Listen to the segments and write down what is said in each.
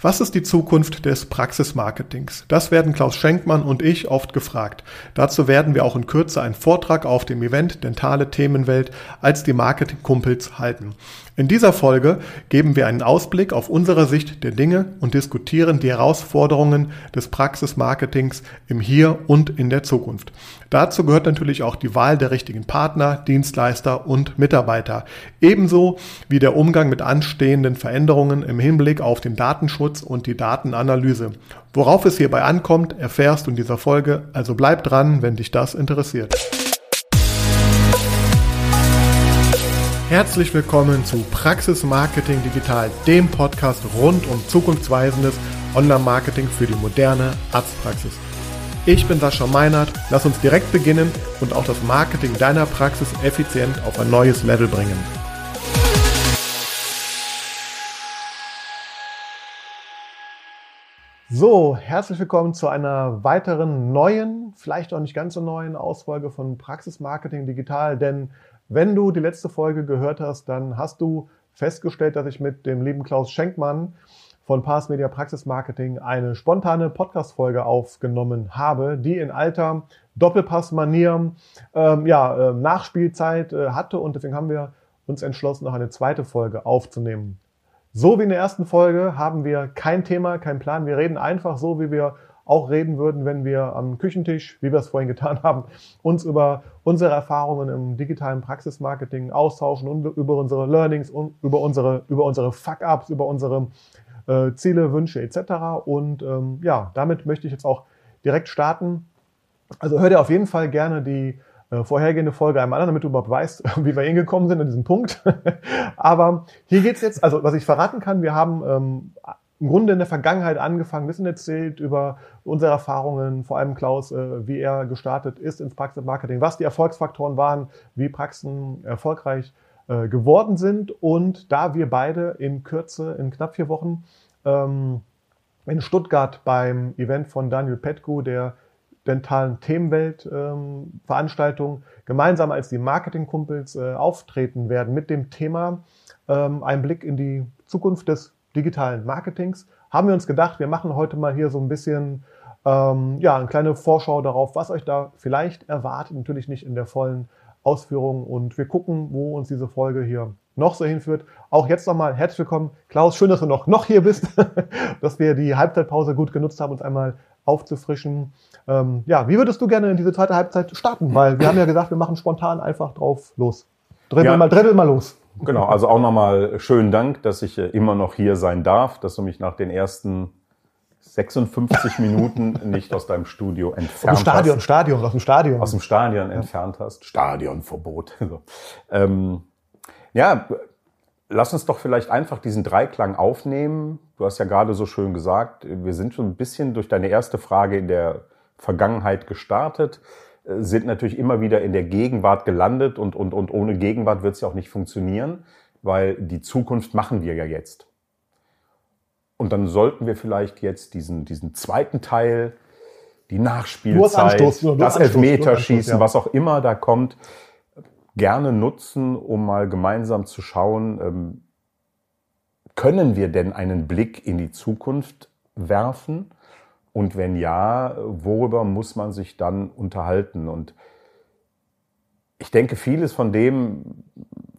Was ist die Zukunft des Praxismarketings? Das werden Klaus Schenkmann und ich oft gefragt. Dazu werden wir auch in Kürze einen Vortrag auf dem Event Dentale Themenwelt als die Marketingkumpels halten. In dieser Folge geben wir einen Ausblick auf unsere Sicht der Dinge und diskutieren die Herausforderungen des Praxismarketings im Hier und in der Zukunft. Dazu gehört natürlich auch die Wahl der richtigen Partner, Dienstleister und Mitarbeiter. Ebenso wie der Umgang mit anstehenden Veränderungen im Hinblick auf den Datenschutz und die Datenanalyse. Worauf es hierbei ankommt, erfährst du in dieser Folge, also bleib dran, wenn dich das interessiert. Herzlich willkommen zu Praxis Marketing Digital, dem Podcast rund um zukunftsweisendes Online-Marketing für die moderne Arztpraxis. Ich bin Sascha Meinert, lass uns direkt beginnen und auch das Marketing deiner Praxis effizient auf ein neues Level bringen. So, herzlich willkommen zu einer weiteren neuen, vielleicht auch nicht ganz so neuen Ausfolge von Praxis Marketing Digital, denn wenn du die letzte Folge gehört hast, dann hast du festgestellt, dass ich mit dem lieben Klaus Schenkmann von Pass Media Praxis Marketing eine spontane Podcast-Folge aufgenommen habe, die in alter Doppelpass-Manier ähm, ja, äh, Nachspielzeit äh, hatte und deswegen haben wir uns entschlossen, noch eine zweite Folge aufzunehmen. So wie in der ersten Folge haben wir kein Thema, kein Plan. Wir reden einfach so, wie wir auch reden würden, wenn wir am Küchentisch, wie wir es vorhin getan haben, uns über unsere Erfahrungen im digitalen Praxismarketing austauschen und über unsere Learnings und über unsere, über unsere Fuck-Ups, über unsere äh, Ziele, Wünsche etc. Und ähm, ja, damit möchte ich jetzt auch direkt starten. Also hör dir auf jeden Fall gerne die äh, vorhergehende Folge einmal an, damit du überhaupt weißt, wie wir hingekommen sind an diesem Punkt. Aber hier geht's jetzt, also was ich verraten kann, wir haben ähm, im Grunde in der Vergangenheit angefangen, ein bisschen erzählt über unsere Erfahrungen, vor allem Klaus, äh, wie er gestartet ist ins Praxismarketing, was die Erfolgsfaktoren waren, wie Praxen erfolgreich äh, geworden sind. Und da wir beide in Kürze, in knapp vier Wochen, ähm, in Stuttgart beim Event von Daniel Petku, der dentalen Themenwelt ähm, Veranstaltung, gemeinsam als die Marketingkumpels äh, auftreten werden mit dem Thema ähm, ein Blick in die Zukunft des digitalen Marketings, haben wir uns gedacht, wir machen heute mal hier so ein bisschen ähm, ja, eine kleine Vorschau darauf, was euch da vielleicht erwartet. Natürlich nicht in der vollen Ausführung. Und wir gucken, wo uns diese Folge hier noch so hinführt. Auch jetzt nochmal herzlich willkommen. Klaus, schön, dass du noch, noch hier bist, dass wir die Halbzeitpause gut genutzt haben, uns einmal aufzufrischen. Ähm, ja, wie würdest du gerne in diese zweite Halbzeit starten? Weil wir haben ja gesagt, wir machen spontan einfach drauf los. Dribbel, ja. mal, mal los. Genau, also auch nochmal schönen Dank, dass ich äh, immer noch hier sein darf, dass du mich nach den ersten 56 Minuten nicht aus deinem Studio entfernt aus dem Stadion, hast. Stadion, aus dem Stadion. Aus dem Stadion ja. entfernt hast. Stadionverbot. So. Ähm, ja, lass uns doch vielleicht einfach diesen Dreiklang aufnehmen. Du hast ja gerade so schön gesagt, wir sind schon ein bisschen durch deine erste Frage in der Vergangenheit gestartet sind natürlich immer wieder in der Gegenwart gelandet und, und, und ohne Gegenwart wird es ja auch nicht funktionieren, weil die Zukunft machen wir ja jetzt. Und dann sollten wir vielleicht jetzt diesen, diesen zweiten Teil, die Nachspielzeit, das Elfmeterschießen, was auch immer da kommt, gerne nutzen, um mal gemeinsam zu schauen, ähm, können wir denn einen Blick in die Zukunft werfen? Und wenn ja, worüber muss man sich dann unterhalten? Und ich denke, vieles von dem,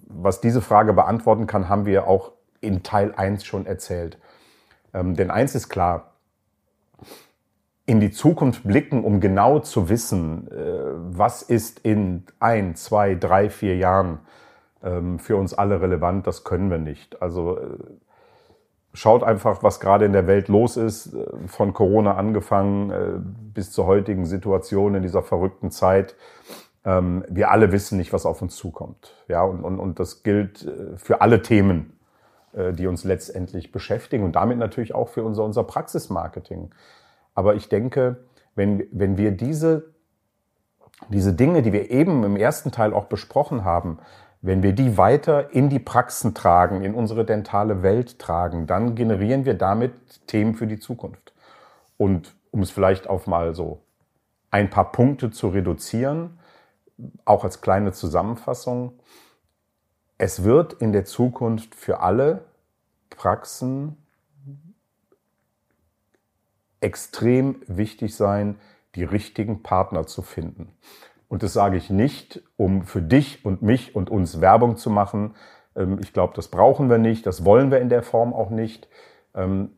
was diese Frage beantworten kann, haben wir auch in Teil 1 schon erzählt. Ähm, denn eins ist klar, in die Zukunft blicken, um genau zu wissen, äh, was ist in ein, zwei, drei, vier Jahren ähm, für uns alle relevant, das können wir nicht. Also äh, schaut einfach, was gerade in der Welt los ist, äh, von Corona angefangen äh, bis zur heutigen Situation in dieser verrückten Zeit. Ähm, wir alle wissen nicht, was auf uns zukommt. Ja, und, und, und das gilt äh, für alle Themen, die uns letztendlich beschäftigen und damit natürlich auch für unser, unser Praxismarketing. Aber ich denke, wenn, wenn wir diese, diese Dinge, die wir eben im ersten Teil auch besprochen haben, wenn wir die weiter in die Praxen tragen, in unsere dentale Welt tragen, dann generieren wir damit Themen für die Zukunft. Und um es vielleicht auf mal so ein paar Punkte zu reduzieren, auch als kleine Zusammenfassung, es wird in der Zukunft für alle Praxen extrem wichtig sein, die richtigen Partner zu finden. Und das sage ich nicht, um für dich und mich und uns Werbung zu machen. Ähm, ich glaube, das brauchen wir nicht, das wollen wir in der Form auch nicht. Ähm,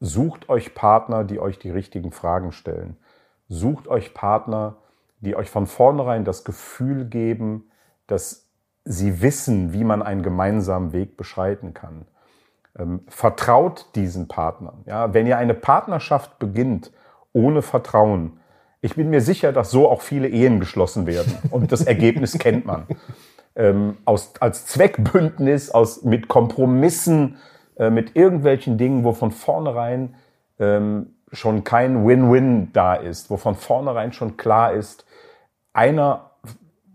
sucht euch Partner, die euch die richtigen Fragen stellen. Sucht euch Partner, die euch von vornherein das Gefühl geben, dass sie wissen, wie man einen gemeinsamen Weg beschreiten kann. Ähm, vertraut diesen Partnern. Ja, wenn ihr eine Partnerschaft beginnt ohne Vertrauen, ich bin mir sicher, dass so auch viele Ehen geschlossen werden. Und das Ergebnis kennt man. Ähm, aus, als Zweckbündnis, aus, mit Kompromissen, äh, mit irgendwelchen Dingen, wo von vornherein ähm, schon kein Win-Win da ist, wo von vornherein schon klar ist, einer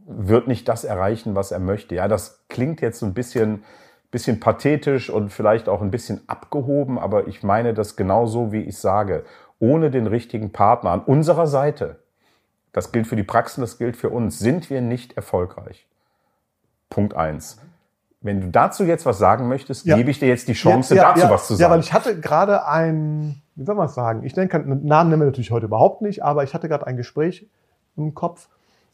wird nicht das erreichen, was er möchte. Ja, das klingt jetzt so ein bisschen, bisschen pathetisch und vielleicht auch ein bisschen abgehoben, aber ich meine das genauso, wie ich sage. Ohne den richtigen Partner an unserer Seite, das gilt für die Praxen, das gilt für uns, sind wir nicht erfolgreich. Punkt eins. Wenn du dazu jetzt was sagen möchtest, ja. gebe ich dir jetzt die Chance, ja, ja, dazu was zu sagen. Ja, weil ich hatte gerade ein, wie soll man es sagen? Ich denke, Namen nennen wir natürlich heute überhaupt nicht, aber ich hatte gerade ein Gespräch im Kopf.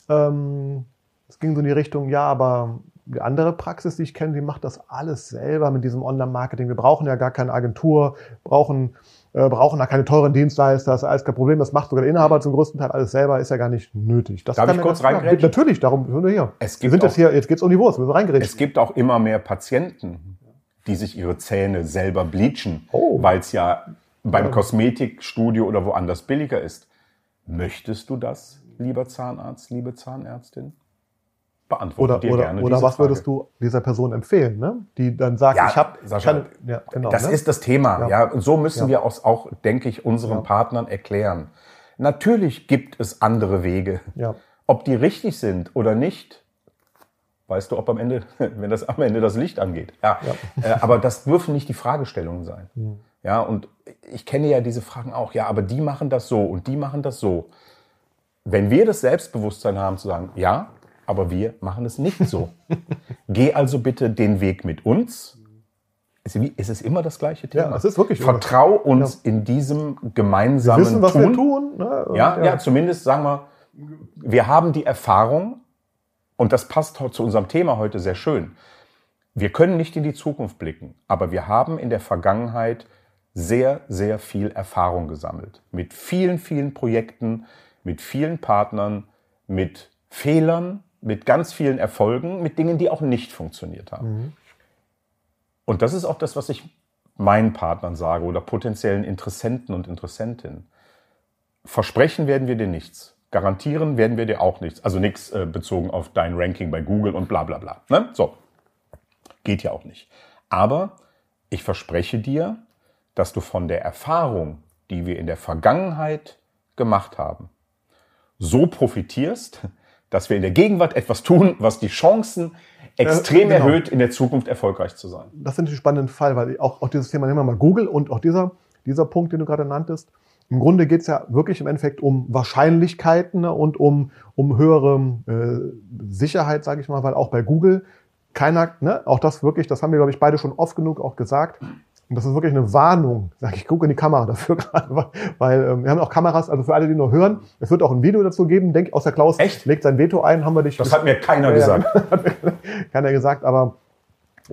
Ähm, es ging so in die Richtung, ja, aber die andere Praxis, die ich kenne, die macht das alles selber mit diesem Online-Marketing. Wir brauchen ja gar keine Agentur, brauchen, äh, brauchen da keine teuren Dienstleister, das ist alles kein Problem. Das macht sogar der Inhaber zum größten Teil alles selber, ist ja gar nicht nötig. Das Darf ich kurz reingrätschen? Natürlich, darum sind wir hier. Es gibt wir sind jetzt hier, jetzt geht's um die Wurst, wir sind reingeredet. Es gibt auch immer mehr Patienten, die sich ihre Zähne selber bleachen, oh. weil es ja beim ja. Kosmetikstudio oder woanders billiger ist. Möchtest du das, lieber Zahnarzt, liebe Zahnärztin? Beantworte oder, dir oder, gerne Oder was Frage. würdest du dieser Person empfehlen, ne? die dann sagt, ja, ich habe... Ja, genau, das ne? ist das Thema. Ja. ja. Und so müssen wir auch, auch, denke ich, unseren Partnern erklären. Natürlich gibt es andere Wege. Ja. Ob die richtig sind oder nicht, weißt du, ob am Ende, wenn das am Ende das Licht angeht. Ja. ja. Äh, aber das dürfen nicht die Fragestellungen sein. Mhm. Ja, und ich kenne ja diese Fragen auch. Ja, aber die machen das so und die machen das so. Wenn wir das Selbstbewusstsein haben zu sagen, ja, aber wir machen es nicht so. Geh also bitte den Weg mit uns. Es ist immer das gleiche Thema. Ja, es ist wirklich Vertrau uns ja. in diesem gemeinsamen wir wissen, was Tun. Wir tun ne? ja, ja, ja, zumindest sagen wir, wir haben die Erfahrung, und das passt zu unserem Thema heute sehr schön. Wir können nicht in die Zukunft blicken, aber wir haben in der Vergangenheit sehr, sehr viel Erfahrung gesammelt. Mit vielen, vielen Projekten, mit vielen Partnern, mit Fehlern, mit ganz vielen Erfolgen, mit Dingen, die auch nicht funktioniert haben. Mhm. Und das ist auch das, was ich meinen Partnern sage oder potenziellen Interessenten und Interessentinnen. Versprechen werden wir dir nichts. Garantieren werden wir dir auch nichts. Also nichts äh, bezogen auf dein Ranking bei Google und bla bla bla. Ne? So. Geht ja auch nicht. Aber ich verspreche dir, dass du von der Erfahrung, die wir in der Vergangenheit gemacht haben, so profitierst, dass wir in der Gegenwart etwas tun, was die Chancen extrem äh, genau. erhöht, in der Zukunft erfolgreich zu sein. Das ist natürlich ein spannender Fall, weil auch, auch dieses Thema, nehmen wir mal Google und auch dieser, dieser Punkt, den du gerade nanntest, im Grunde geht es ja wirklich im Endeffekt um Wahrscheinlichkeiten ne, und um, um höhere äh, Sicherheit, sage ich mal, weil auch bei Google keiner, ne, auch das wirklich, das haben wir, glaube ich, beide schon oft genug auch gesagt, und das ist wirklich eine Warnung. Sag ich, gucke in die Kamera dafür gerade, weil ähm, wir haben auch Kameras, also für alle, die nur hören, es wird auch ein Video dazu geben. Denk, aus der Klaus Echt? legt sein Veto ein, haben wir dich. Das hat mir keiner gesagt. keiner gesagt, aber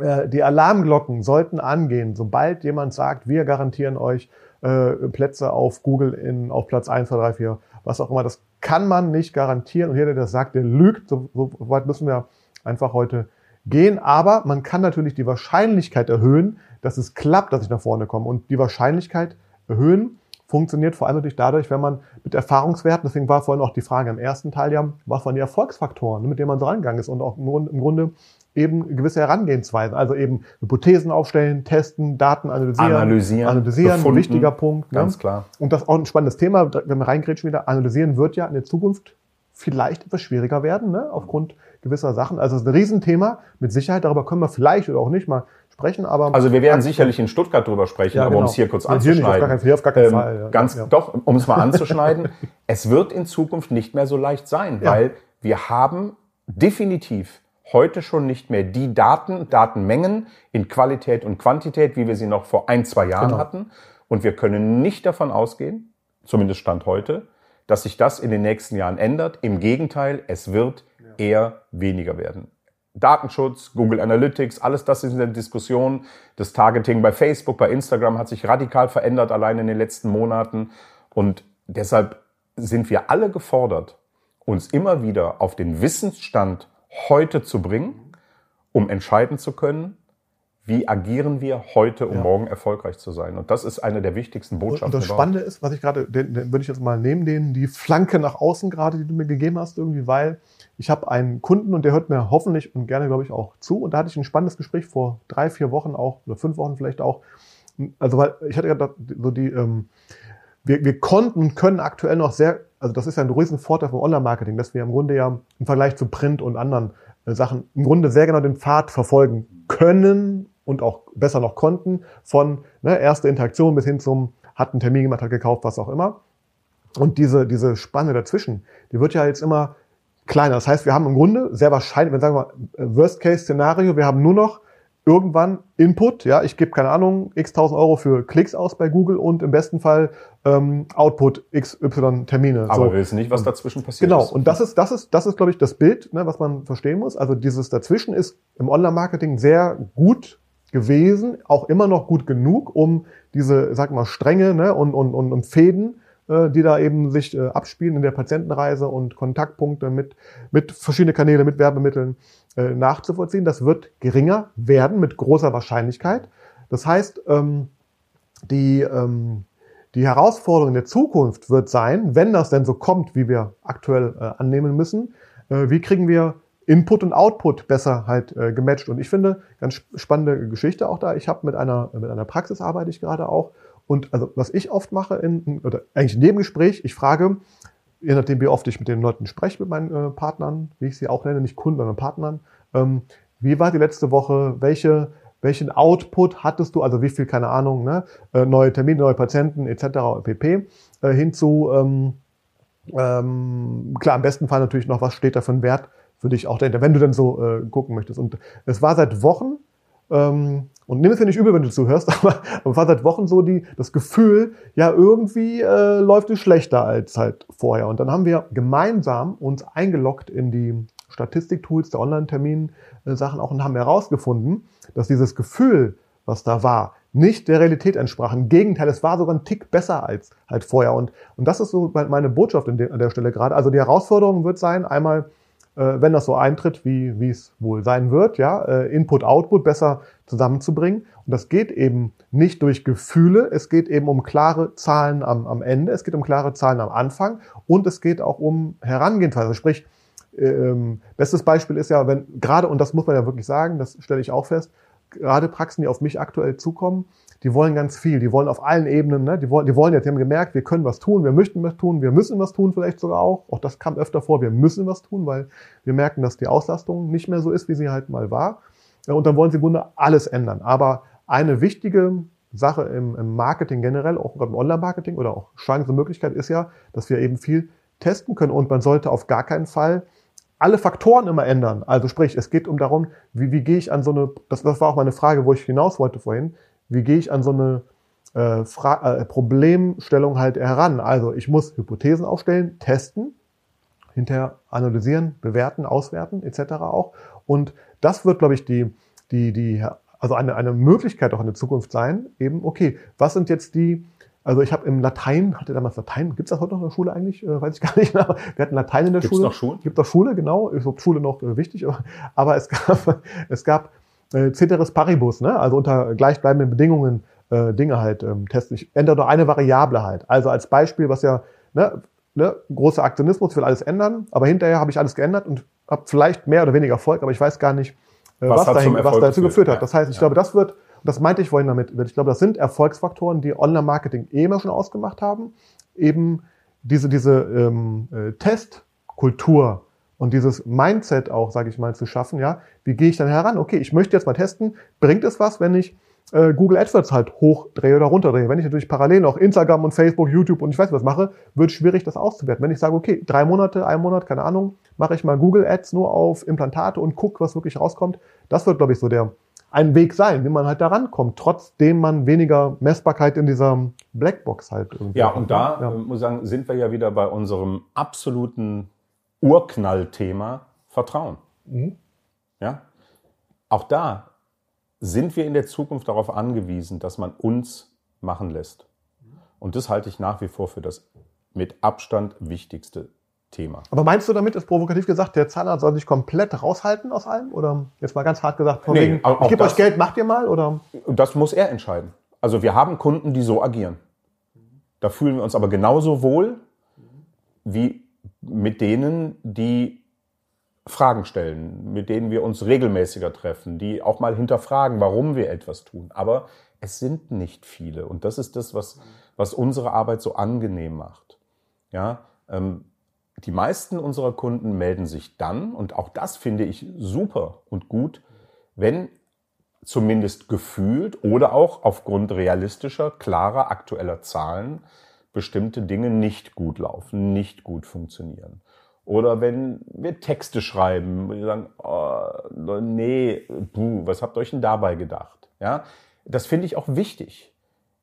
äh, die Alarmglocken sollten angehen, sobald jemand sagt, wir garantieren euch äh, Plätze auf Google in auf Platz 1, 2, 3, 4, was auch immer. Das kann man nicht garantieren. Und jeder, der das sagt, der lügt. So, so weit müssen wir einfach heute gehen. Aber man kann natürlich die Wahrscheinlichkeit erhöhen, dass es klappt, dass ich nach vorne komme. Und die Wahrscheinlichkeit erhöhen funktioniert vor allem natürlich dadurch, wenn man mit Erfahrungswerten, deswegen war vorhin auch die Frage im ersten Teil ja, was waren die Erfolgsfaktoren, mit denen man so rangegangen ist und auch im Grunde eben gewisse Herangehensweisen, also eben Hypothesen aufstellen, testen, Daten analysieren, analysieren, analysieren befunden, ein wichtiger Punkt. Ne? Ganz klar. Und das ist auch ein spannendes Thema, wenn wir reingrätschen wieder, analysieren wird ja in der Zukunft vielleicht etwas schwieriger werden, ne? aufgrund gewisser Sachen. Also es ist ein Riesenthema, mit Sicherheit, darüber können wir vielleicht oder auch nicht mal sprechen, aber. Also wir werden sicherlich in Stuttgart drüber sprechen, ja, aber genau. um es hier kurz anzuschneiden. Hier, nicht, auf gar keinen, auf gar keinen ähm, Fall. Ja. Ganz, ja. doch, um es mal anzuschneiden. es wird in Zukunft nicht mehr so leicht sein, weil wir haben definitiv heute schon nicht mehr die Daten, Datenmengen in Qualität und Quantität, wie wir sie noch vor ein, zwei Jahren genau. hatten. Und wir können nicht davon ausgehen, zumindest Stand heute, dass sich das in den nächsten Jahren ändert. Im Gegenteil, es wird eher weniger werden. Datenschutz, Google Analytics, alles das ist in der Diskussion. Das Targeting bei Facebook, bei Instagram hat sich radikal verändert, allein in den letzten Monaten. Und deshalb sind wir alle gefordert, uns immer wieder auf den Wissensstand heute zu bringen, um entscheiden zu können, wie agieren wir heute, um ja. morgen erfolgreich zu sein. Und das ist eine der wichtigsten Botschaften. Und das Spannende ist, was ich gerade, den, den würde ich jetzt mal nehmen, den, die Flanke nach außen gerade, die du mir gegeben hast, irgendwie, weil ich habe einen Kunden und der hört mir hoffentlich und gerne, glaube ich, auch zu. Und da hatte ich ein spannendes Gespräch vor drei, vier Wochen auch, oder fünf Wochen vielleicht auch. Also, weil ich hatte gerade so die, ähm, wir, wir konnten und können aktuell noch sehr, also das ist ja ein riesen Vorteil vom Online-Marketing, dass wir im Grunde ja im Vergleich zu Print und anderen äh, Sachen im Grunde sehr genau den Pfad verfolgen können und auch besser noch konnten, von ne, erste Interaktion bis hin zum, hat einen Termin gemacht, hat gekauft, was auch immer. Und diese, diese Spanne dazwischen, die wird ja jetzt immer kleiner. Das heißt, wir haben im Grunde sehr wahrscheinlich, wenn sagen wir mal, Worst-Case-Szenario, wir haben nur noch irgendwann Input, ja, ich gebe keine Ahnung, x tausend Euro für Klicks aus bei Google und im besten Fall ähm, Output XY Termine. Aber so. wir wissen nicht, was dazwischen passiert genau. ist. Genau, und das ist, das ist, das ist, glaube ich, das Bild, ne, was man verstehen muss. Also dieses dazwischen ist im Online-Marketing sehr gut gewesen, auch immer noch gut genug, um diese, sag mal, Stränge ne, und, und, und, und Fäden, äh, die da eben sich äh, abspielen in der Patientenreise und Kontaktpunkte mit, mit verschiedenen Kanälen, mit Werbemitteln äh, nachzuvollziehen. Das wird geringer werden mit großer Wahrscheinlichkeit. Das heißt, ähm, die, ähm, die Herausforderung der Zukunft wird sein, wenn das denn so kommt, wie wir aktuell äh, annehmen müssen, äh, wie kriegen wir Input und Output besser halt äh, gematcht. Und ich finde, ganz spannende Geschichte auch da. Ich habe mit einer, mit einer Praxis arbeite ich gerade auch. Und also was ich oft mache, in, oder eigentlich in dem Gespräch, ich frage, je nachdem, wie oft ich mit den Leuten spreche, mit meinen äh, Partnern, wie ich sie auch nenne, nicht Kunden, sondern Partnern, ähm, wie war die letzte Woche, welche, welchen Output hattest du, also wie viel, keine Ahnung, ne, äh, neue Termine, neue Patienten etc. pp. Äh, hinzu, ähm, ähm, klar, im besten Fall natürlich noch, was steht da für ein Wert für dich auch dahinter, wenn du dann so äh, gucken möchtest. Und es war seit Wochen, ähm, und nimm es ja nicht übel, wenn du zuhörst, aber, aber war seit Wochen so die, das Gefühl, ja, irgendwie äh, läuft es schlechter als halt vorher. Und dann haben wir gemeinsam uns eingeloggt in die Statistiktools der Online-Termin-Sachen auch und haben herausgefunden, dass dieses Gefühl, was da war, nicht der Realität entsprach. Im Gegenteil, es war sogar ein Tick besser als halt vorher. Und, und das ist so meine Botschaft an der Stelle gerade. Also die Herausforderung wird sein, einmal äh, wenn das so eintritt, wie, wie es wohl sein wird, ja, äh, Input, Output besser zusammenzubringen. Und das geht eben nicht durch Gefühle, es geht eben um klare Zahlen am, am Ende, es geht um klare Zahlen am Anfang und es geht auch um Herangehensweise. Sprich, ähm, bestes Beispiel ist ja, wenn gerade, und das muss man ja wirklich sagen, das stelle ich auch fest, gerade Praxen, die auf mich aktuell zukommen, die wollen ganz viel, die wollen auf allen Ebenen, ne? die, wollen, die wollen jetzt, die haben gemerkt, wir können was tun, wir möchten was tun, wir müssen was tun vielleicht sogar auch. Auch das kam öfter vor, wir müssen was tun, weil wir merken, dass die Auslastung nicht mehr so ist, wie sie halt mal war. Und dann wollen sie im Grunde alles ändern. Aber eine wichtige Sache im, im Marketing generell, auch im Online-Marketing oder auch Chance und Möglichkeit ist ja, dass wir eben viel testen können und man sollte auf gar keinen Fall alle Faktoren immer ändern. Also sprich, es geht um darum, wie, wie gehe ich an so eine, das, das war auch meine Frage, wo ich hinaus wollte vorhin, wie gehe ich an so eine äh, äh, Problemstellung halt heran? Also ich muss Hypothesen aufstellen, testen, hinterher analysieren, bewerten, auswerten etc. auch. Und das wird, glaube ich, die, die, die, also eine, eine Möglichkeit auch in der Zukunft sein, eben, okay, was sind jetzt die, also ich habe im Latein, hatte damals Latein, gibt es das heute noch in der Schule eigentlich? Äh, weiß ich gar nicht. Aber wir hatten Latein in der Gibt's Schule. Gibt es noch Schule? Gibt doch Schule, genau. Ist Schule noch äh, wichtig. Aber, aber es gab, es gab äh, Ceteris Paribus, ne? also unter gleichbleibenden Bedingungen äh, Dinge halt ähm, testen. Ich ändere nur eine Variable halt. Also als Beispiel, was ja ne, ne, großer Aktionismus, will alles ändern, aber hinterher habe ich alles geändert und habe vielleicht mehr oder weniger Erfolg, aber ich weiß gar nicht, äh, was, was, dahin, was dazu geführt hat. Das heißt, ich ja. glaube, das wird, das meinte ich vorhin damit, ich glaube, das sind Erfolgsfaktoren, die Online-Marketing eh immer schon ausgemacht haben. Eben diese, diese ähm, äh, Testkultur, und dieses Mindset auch, sage ich mal, zu schaffen, ja, wie gehe ich dann heran? Okay, ich möchte jetzt mal testen, bringt es was, wenn ich äh, Google AdWords halt hochdrehe oder runterdrehe? Wenn ich natürlich parallel noch Instagram und Facebook, YouTube und ich weiß was mache, wird schwierig, das auszuwerten. Wenn ich sage, okay, drei Monate, ein Monat, keine Ahnung, mache ich mal Google Ads nur auf Implantate und gucke, was wirklich rauskommt, das wird, glaube ich, so der ein Weg sein, wie man halt da rankommt, trotzdem man weniger Messbarkeit in dieser Blackbox halt irgendwie Ja, hat, und ne? da ja. äh, muss ich sagen, sind wir ja wieder bei unserem absoluten Urknallthema Vertrauen. Mhm. Ja? Auch da sind wir in der Zukunft darauf angewiesen, dass man uns machen lässt. Und das halte ich nach wie vor für das mit Abstand wichtigste Thema. Aber meinst du damit, ist provokativ gesagt, der Zahnarzt soll sich komplett raushalten aus allem? Oder jetzt mal ganz hart gesagt, von Nee, wegen, ich gebe euch Geld, macht ihr mal? Oder? Das muss er entscheiden. Also wir haben Kunden, die so agieren. Da fühlen wir uns aber genauso wohl wie mit denen, die Fragen stellen, mit denen wir uns regelmäßiger treffen, die auch mal hinterfragen, warum wir etwas tun. Aber es sind nicht viele. Und das ist das, was, was unsere Arbeit so angenehm macht. Ja, ähm, die meisten unserer Kunden melden sich dann, und auch das finde ich super und gut, wenn zumindest gefühlt oder auch aufgrund realistischer, klarer, aktueller Zahlen bestimmte Dinge nicht gut laufen, nicht gut funktionieren. Oder wenn wir Texte schreiben, und die sagen, oh, nee, buh, was habt ihr euch denn dabei gedacht? Ja, das finde ich auch wichtig.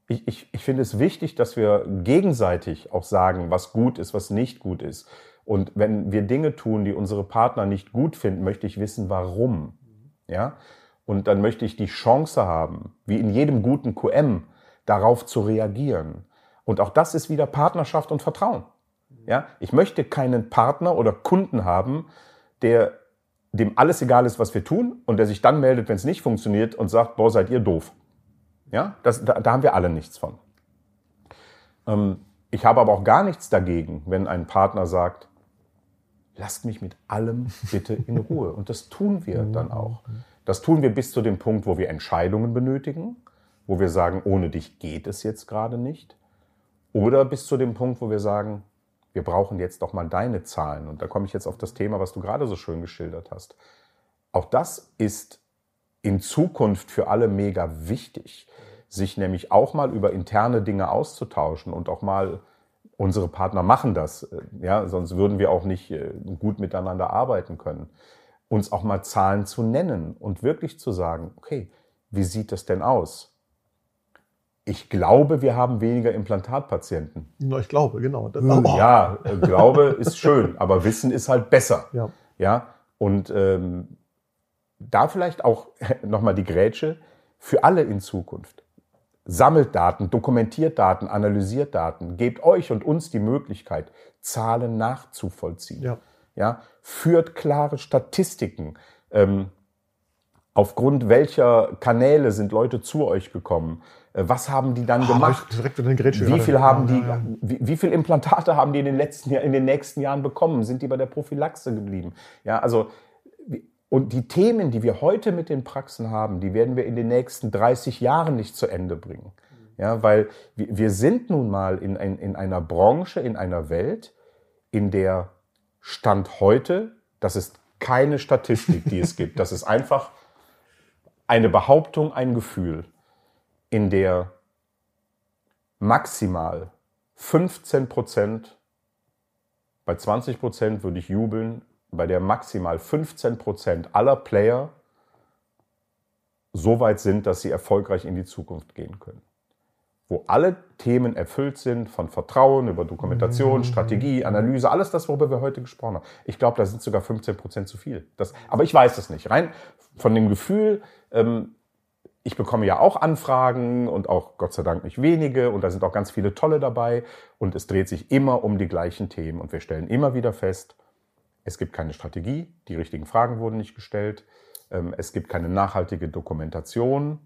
Ich, ich, ich finde es wichtig, dass wir gegenseitig auch sagen, was gut ist, was nicht gut ist. Und wenn wir Dinge tun, die unsere Partner nicht gut finden, möchte ich wissen, warum. Ja? Und dann möchte ich die Chance haben, wie in jedem guten QM, darauf zu reagieren. Und auch das ist wieder Partnerschaft und Vertrauen. Ja? Ich möchte keinen Partner oder Kunden haben, der dem alles egal ist, was wir tun und der sich dann meldet, wenn es nicht funktioniert und sagt, boah, seid ihr doof. Ja, das, da, da haben wir alle nichts von. Ähm, ich habe aber auch gar nichts dagegen, wenn ein Partner sagt, lasst mich mit allem bitte in Ruhe. Und das tun wir dann auch. Das tun wir bis zu dem Punkt, wo wir Entscheidungen benötigen, wo wir sagen, ohne dich geht es jetzt gerade nicht. Oder bis zu dem Punkt, wo wir sagen, wir brauchen jetzt doch mal deine Zahlen. Und da komme ich jetzt auf das Thema, was du gerade so schön geschildert hast. Auch das ist in Zukunft für alle mega wichtig, sich nämlich auch mal über interne Dinge auszutauschen und auch mal unsere Partner machen das, äh, ja, sonst würden wir auch nicht äh, gut miteinander arbeiten können. Uns auch mal Zahlen zu nennen und wirklich zu sagen, okay, wie sieht das denn aus? Ich glaube, wir haben weniger Implantatpatienten. Na, ich glaube, genau. Hm, oh. Ja, äh, Glaube ist schön, aber Wissen ist halt besser. Ja. Ja, und ähm, da vielleicht auch nochmal die Grätsche für alle in Zukunft. Sammelt Daten, dokumentiert Daten, analysiert Daten, gebt euch und uns die Möglichkeit, Zahlen nachzuvollziehen. Ja. Ja, führt klare Statistiken. Ähm, aufgrund welcher Kanäle sind Leute zu euch gekommen? Äh, Was haben die dann Ah, gemacht? Wie viel haben die. Wie, wie viel Implantate haben die in den letzten in den nächsten Jahren bekommen? Sind die bei der Prophylaxe geblieben? Ja, also, und die Themen, die wir heute mit den Praxen haben, die werden wir in den nächsten 30 Jahren nicht zu Ende bringen. Ja, weil wir, sind nun mal in, ein, in einer Branche, in einer Welt, in der Stand heute, das ist keine Statistik, die es gibt, das ist einfach eine Behauptung, ein Gefühl, in der maximal 15 Prozent, bei 20 Prozent würde ich jubeln, bei der maximal 15 Prozent aller Player so weit sind, dass sie erfolgreich in die Zukunft gehen können. Wo alle Themen erfüllt sind, von Vertrauen über Dokumentation, Strategie, Analyse, alles das, worüber wir heute gesprochen haben. Ich glaube, da sind sogar 15 Prozent zu viel. Das, aber ich weiß es nicht. Rein von dem Gefühl, ähm, ich bekomme ja auch Anfragen und auch Gott sei Dank nicht wenige und da sind auch ganz viele tolle dabei und es dreht sich immer um die gleichen Themen und wir stellen immer wieder fest, es gibt keine Strategie, die richtigen Fragen wurden nicht gestellt, ähm, es gibt keine nachhaltige Dokumentation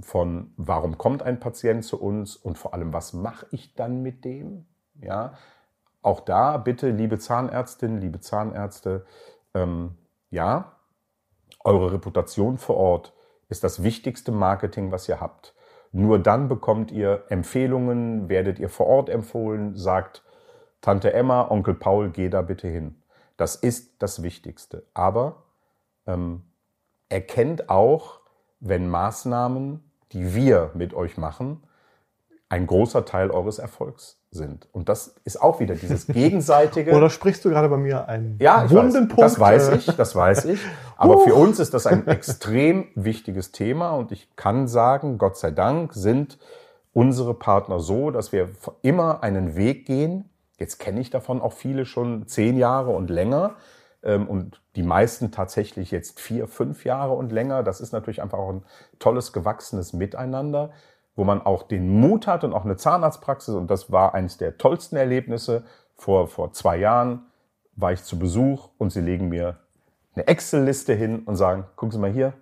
von warum kommt ein Patient zu uns und vor allem was mache ich dann mit dem, ja, auch da bitte, liebe Zahnärztin, liebe Zahnärzte, ähm, ja, eure Reputation vor Ort ist das wichtigste Marketing, was ihr habt. Nur dann bekommt ihr Empfehlungen, werdet ihr vor Ort empfohlen, sagt Tante Emma, Onkel Paul, geh da bitte hin. Das ist das Wichtigste. Aber ähm, erkennt auch, wenn Maßnahmen, die wir mit euch machen, ein großer Teil eures Erfolgs sind. Und das ist auch wieder dieses gegenseitige. Oder sprichst du gerade bei mir einen ja, wunden weiß, Das weiß ich, das weiß ich. Aber für uns ist das ein extrem wichtiges Thema und ich kann sagen, Gott sei Dank sind unsere Partner so, dass wir immer einen Weg gehen. Jetzt kenne ich davon auch viele schon zehn Jahre und länger und die meisten tatsächlich jetzt vier, fünf Jahre und länger. Das ist natürlich einfach auch ein tolles, gewachsenes Miteinander wo man auch den Mut hat und auch eine Zahnarztpraxis. Und das war eines der tollsten Erlebnisse. Vor, vor zwei Jahren war ich zu Besuch und sie legen mir eine Excel-Liste hin und sagen, gucken Sie mal hier,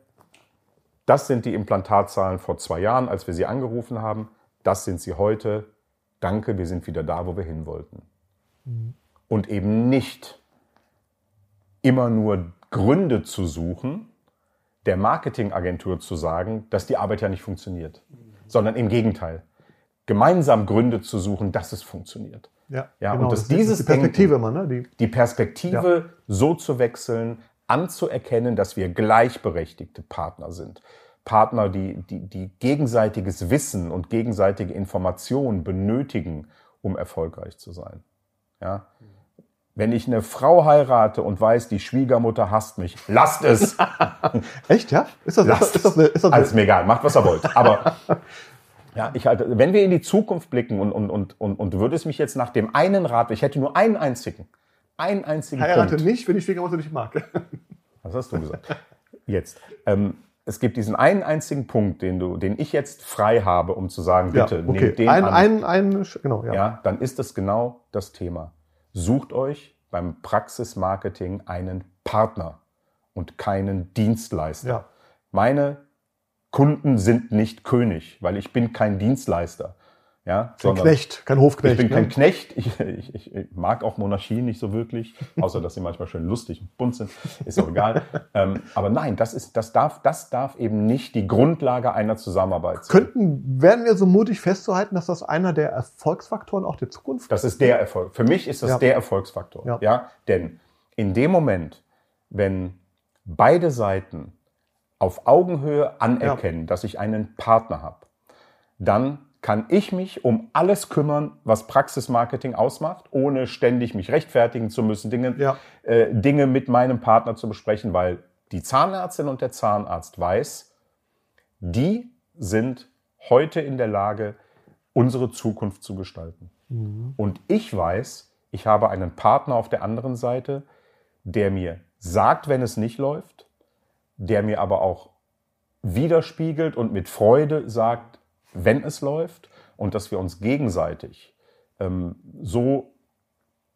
das sind die Implantatzahlen vor zwei Jahren, als wir Sie angerufen haben. Das sind sie heute. Danke, wir sind wieder da, wo wir hin wollten. Mhm. Und eben nicht immer nur Gründe zu suchen, der Marketingagentur zu sagen, dass die Arbeit ja nicht funktioniert sondern im Gegenteil. Gemeinsam Gründe zu suchen, dass es funktioniert. Ja, ja genau, und dass das dieses die Perspektive Denken, immer, ne? die, die Perspektive ja. so zu wechseln, anzuerkennen, dass wir gleichberechtigte Partner sind. Partner, die, die, die gegenseitiges Wissen und gegenseitige Informationen benötigen, um erfolgreich zu sein. Ja? Wenn ich eine Frau heirate und weiß, die Schwiegermutter hasst mich, lasst es. Echt, ja? Ist das, lasst ist das, eine, ist das Alles mir egal, macht was ihr wollt. Aber ja, ich halte, wenn wir in die Zukunft blicken und, und, und, und, und du würdest mich jetzt nach dem einen Rat, ich hätte nur einen einzigen, einen einzigen Heirate Punkt. nicht, wenn die Schwiegermutter nicht mag. Was hast du gesagt? Jetzt. Ähm, es gibt diesen einen einzigen Punkt, den du, den ich jetzt frei habe, um zu sagen, bitte, ja, okay. nehmt den ein, an. Ein, ein, genau, ja. ja, dann ist das genau das Thema. Sucht euch beim Praxismarketing einen Partner und keinen Dienstleister. Ja. Meine Kunden sind nicht König, weil ich bin kein Dienstleister. Ja, kein Knecht, kein Hofknecht. Ich bin kein ne? Knecht. Ich, ich, ich, mag auch Monarchien nicht so wirklich, außer dass sie manchmal schön lustig und bunt sind. Ist auch egal. ähm, aber nein, das ist, das darf, das darf eben nicht die Grundlage einer Zusammenarbeit sein. Könnten, werden wir so mutig festzuhalten, dass das einer der Erfolgsfaktoren auch der Zukunft ist? Das ist der Erfolg. Für mich ist das ja. der Erfolgsfaktor. Ja. ja, denn in dem Moment, wenn beide Seiten auf Augenhöhe anerkennen, ja. dass ich einen Partner habe, dann kann ich mich um alles kümmern, was Praxismarketing ausmacht, ohne ständig mich rechtfertigen zu müssen, Dinge, ja. äh, Dinge mit meinem Partner zu besprechen, weil die Zahnärztin und der Zahnarzt weiß, die sind heute in der Lage, unsere Zukunft zu gestalten. Mhm. Und ich weiß, ich habe einen Partner auf der anderen Seite, der mir sagt, wenn es nicht läuft, der mir aber auch widerspiegelt und mit Freude sagt, wenn es läuft und dass wir uns gegenseitig ähm, so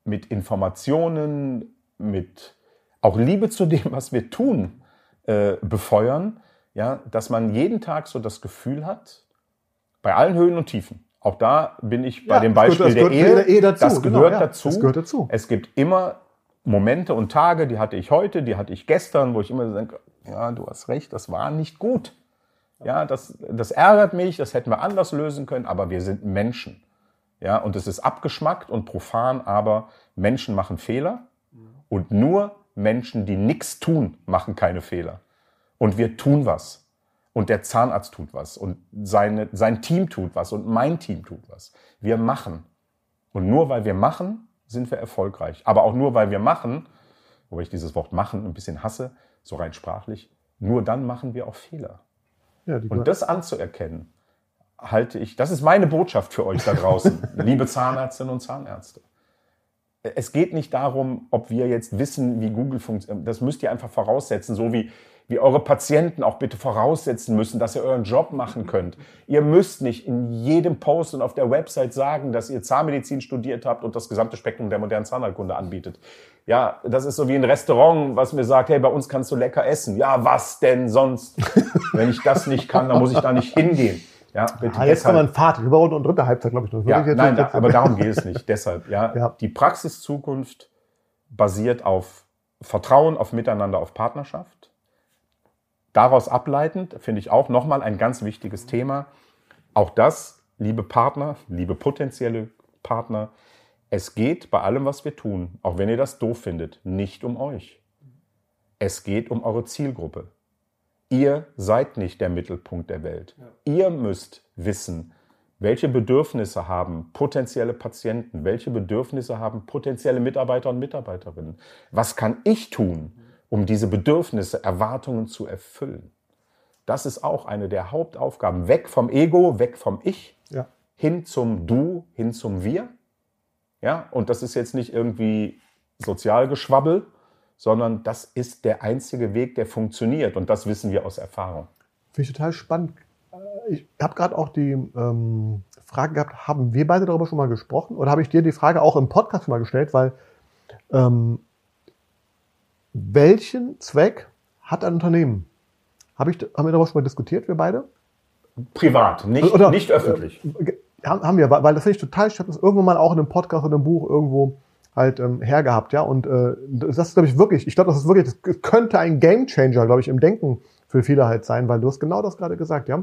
mit Informationen, mit auch Liebe zu dem, was wir tun, äh, befeuern, ja, dass man jeden Tag so das Gefühl hat, bei allen Höhen und Tiefen, auch da bin ich bei ja, dem Beispiel gehört, der, Ehe, der Ehe dazu. Das, gehört genau, dazu. Ja, das gehört dazu. Es gibt immer Momente und Tage, die hatte ich heute, die hatte ich gestern, wo ich immer denke, ja, du hast recht, das war nicht gut. Ja, das, das ärgert mich, das hätten wir anders lösen können, aber wir sind Menschen. Ja, und es ist abgeschmackt und profan, aber Menschen machen Fehler und nur Menschen, die nichts tun, machen keine Fehler. Und wir tun was. Und der Zahnarzt tut was und seine, sein Team tut was und mein Team tut was. Wir machen. Und nur weil wir machen, sind wir erfolgreich. Aber auch nur weil wir machen, wobei ich dieses Wort machen ein bisschen hasse, so rein sprachlich, nur dann machen wir auch Fehler. Ja, und das anzuerkennen, halte ich, das ist meine Botschaft für euch da draußen, liebe Zahnärztinnen und Zahnärzte. Es geht nicht darum, ob wir jetzt wissen, wie Google funktioniert. Das müsst ihr einfach voraussetzen, so wie, wie eure Patienten auch bitte voraussetzen müssen, dass ihr euren Job machen könnt. Ihr müsst nicht in jedem Post und auf der Website sagen, dass ihr Zahnmedizin studiert habt und das gesamte Spektrum der modernen Zahnheilkunde anbietet. Ja, das ist so wie ein Restaurant, was mir sagt, hey, bei uns kannst du lecker essen. Ja, was denn sonst? Wenn ich das nicht kann, dann muss ich da nicht hingehen. Ja, bitte ah, jetzt kann man Fahrt, überhaupt und dritte Halbzeit, glaube ich. Noch. Ja, nein, da, aber darum geht es nicht. Deshalb, ja, ja. die Praxiszukunft basiert auf Vertrauen, auf Miteinander, auf Partnerschaft. Daraus ableitend finde ich auch nochmal ein ganz wichtiges Thema. Auch das, liebe Partner, liebe potenzielle Partner, es geht bei allem, was wir tun, auch wenn ihr das doof findet, nicht um euch. Es geht um eure Zielgruppe. Ihr seid nicht der Mittelpunkt der Welt. Ja. Ihr müsst wissen, welche Bedürfnisse haben potenzielle Patienten? Welche Bedürfnisse haben potenzielle Mitarbeiter und Mitarbeiterinnen? Was kann ich tun, um diese Bedürfnisse, Erwartungen zu erfüllen? Das ist auch eine der Hauptaufgaben. Weg vom Ego, weg vom Ich, ja. hin zum Du, hin zum Wir. Ja, und das ist jetzt nicht irgendwie Sozialgeschwabbel, sondern das ist der einzige Weg, der funktioniert. Und das wissen wir aus Erfahrung. Finde ich total spannend ich habe gerade auch die ähm, Frage gehabt, haben wir beide darüber schon mal gesprochen? Oder habe ich dir die Frage auch im Podcast schon mal gestellt? Weil ähm, welchen Zweck hat ein Unternehmen? Hab ich, haben wir darüber schon mal diskutiert, wir beide? Privat, nicht, oder, nicht öffentlich. Äh, haben wir, weil das finde ich total, ich habe das irgendwann mal auch in einem Podcast oder einem Buch irgendwo halt ähm, hergehabt, ja. Und äh, das ist, glaube ich, wirklich, ich glaube, das ist wirklich, das könnte ein Gamechanger, glaube ich, im Denken für viele halt sein, weil du hast genau das gerade gesagt, ja.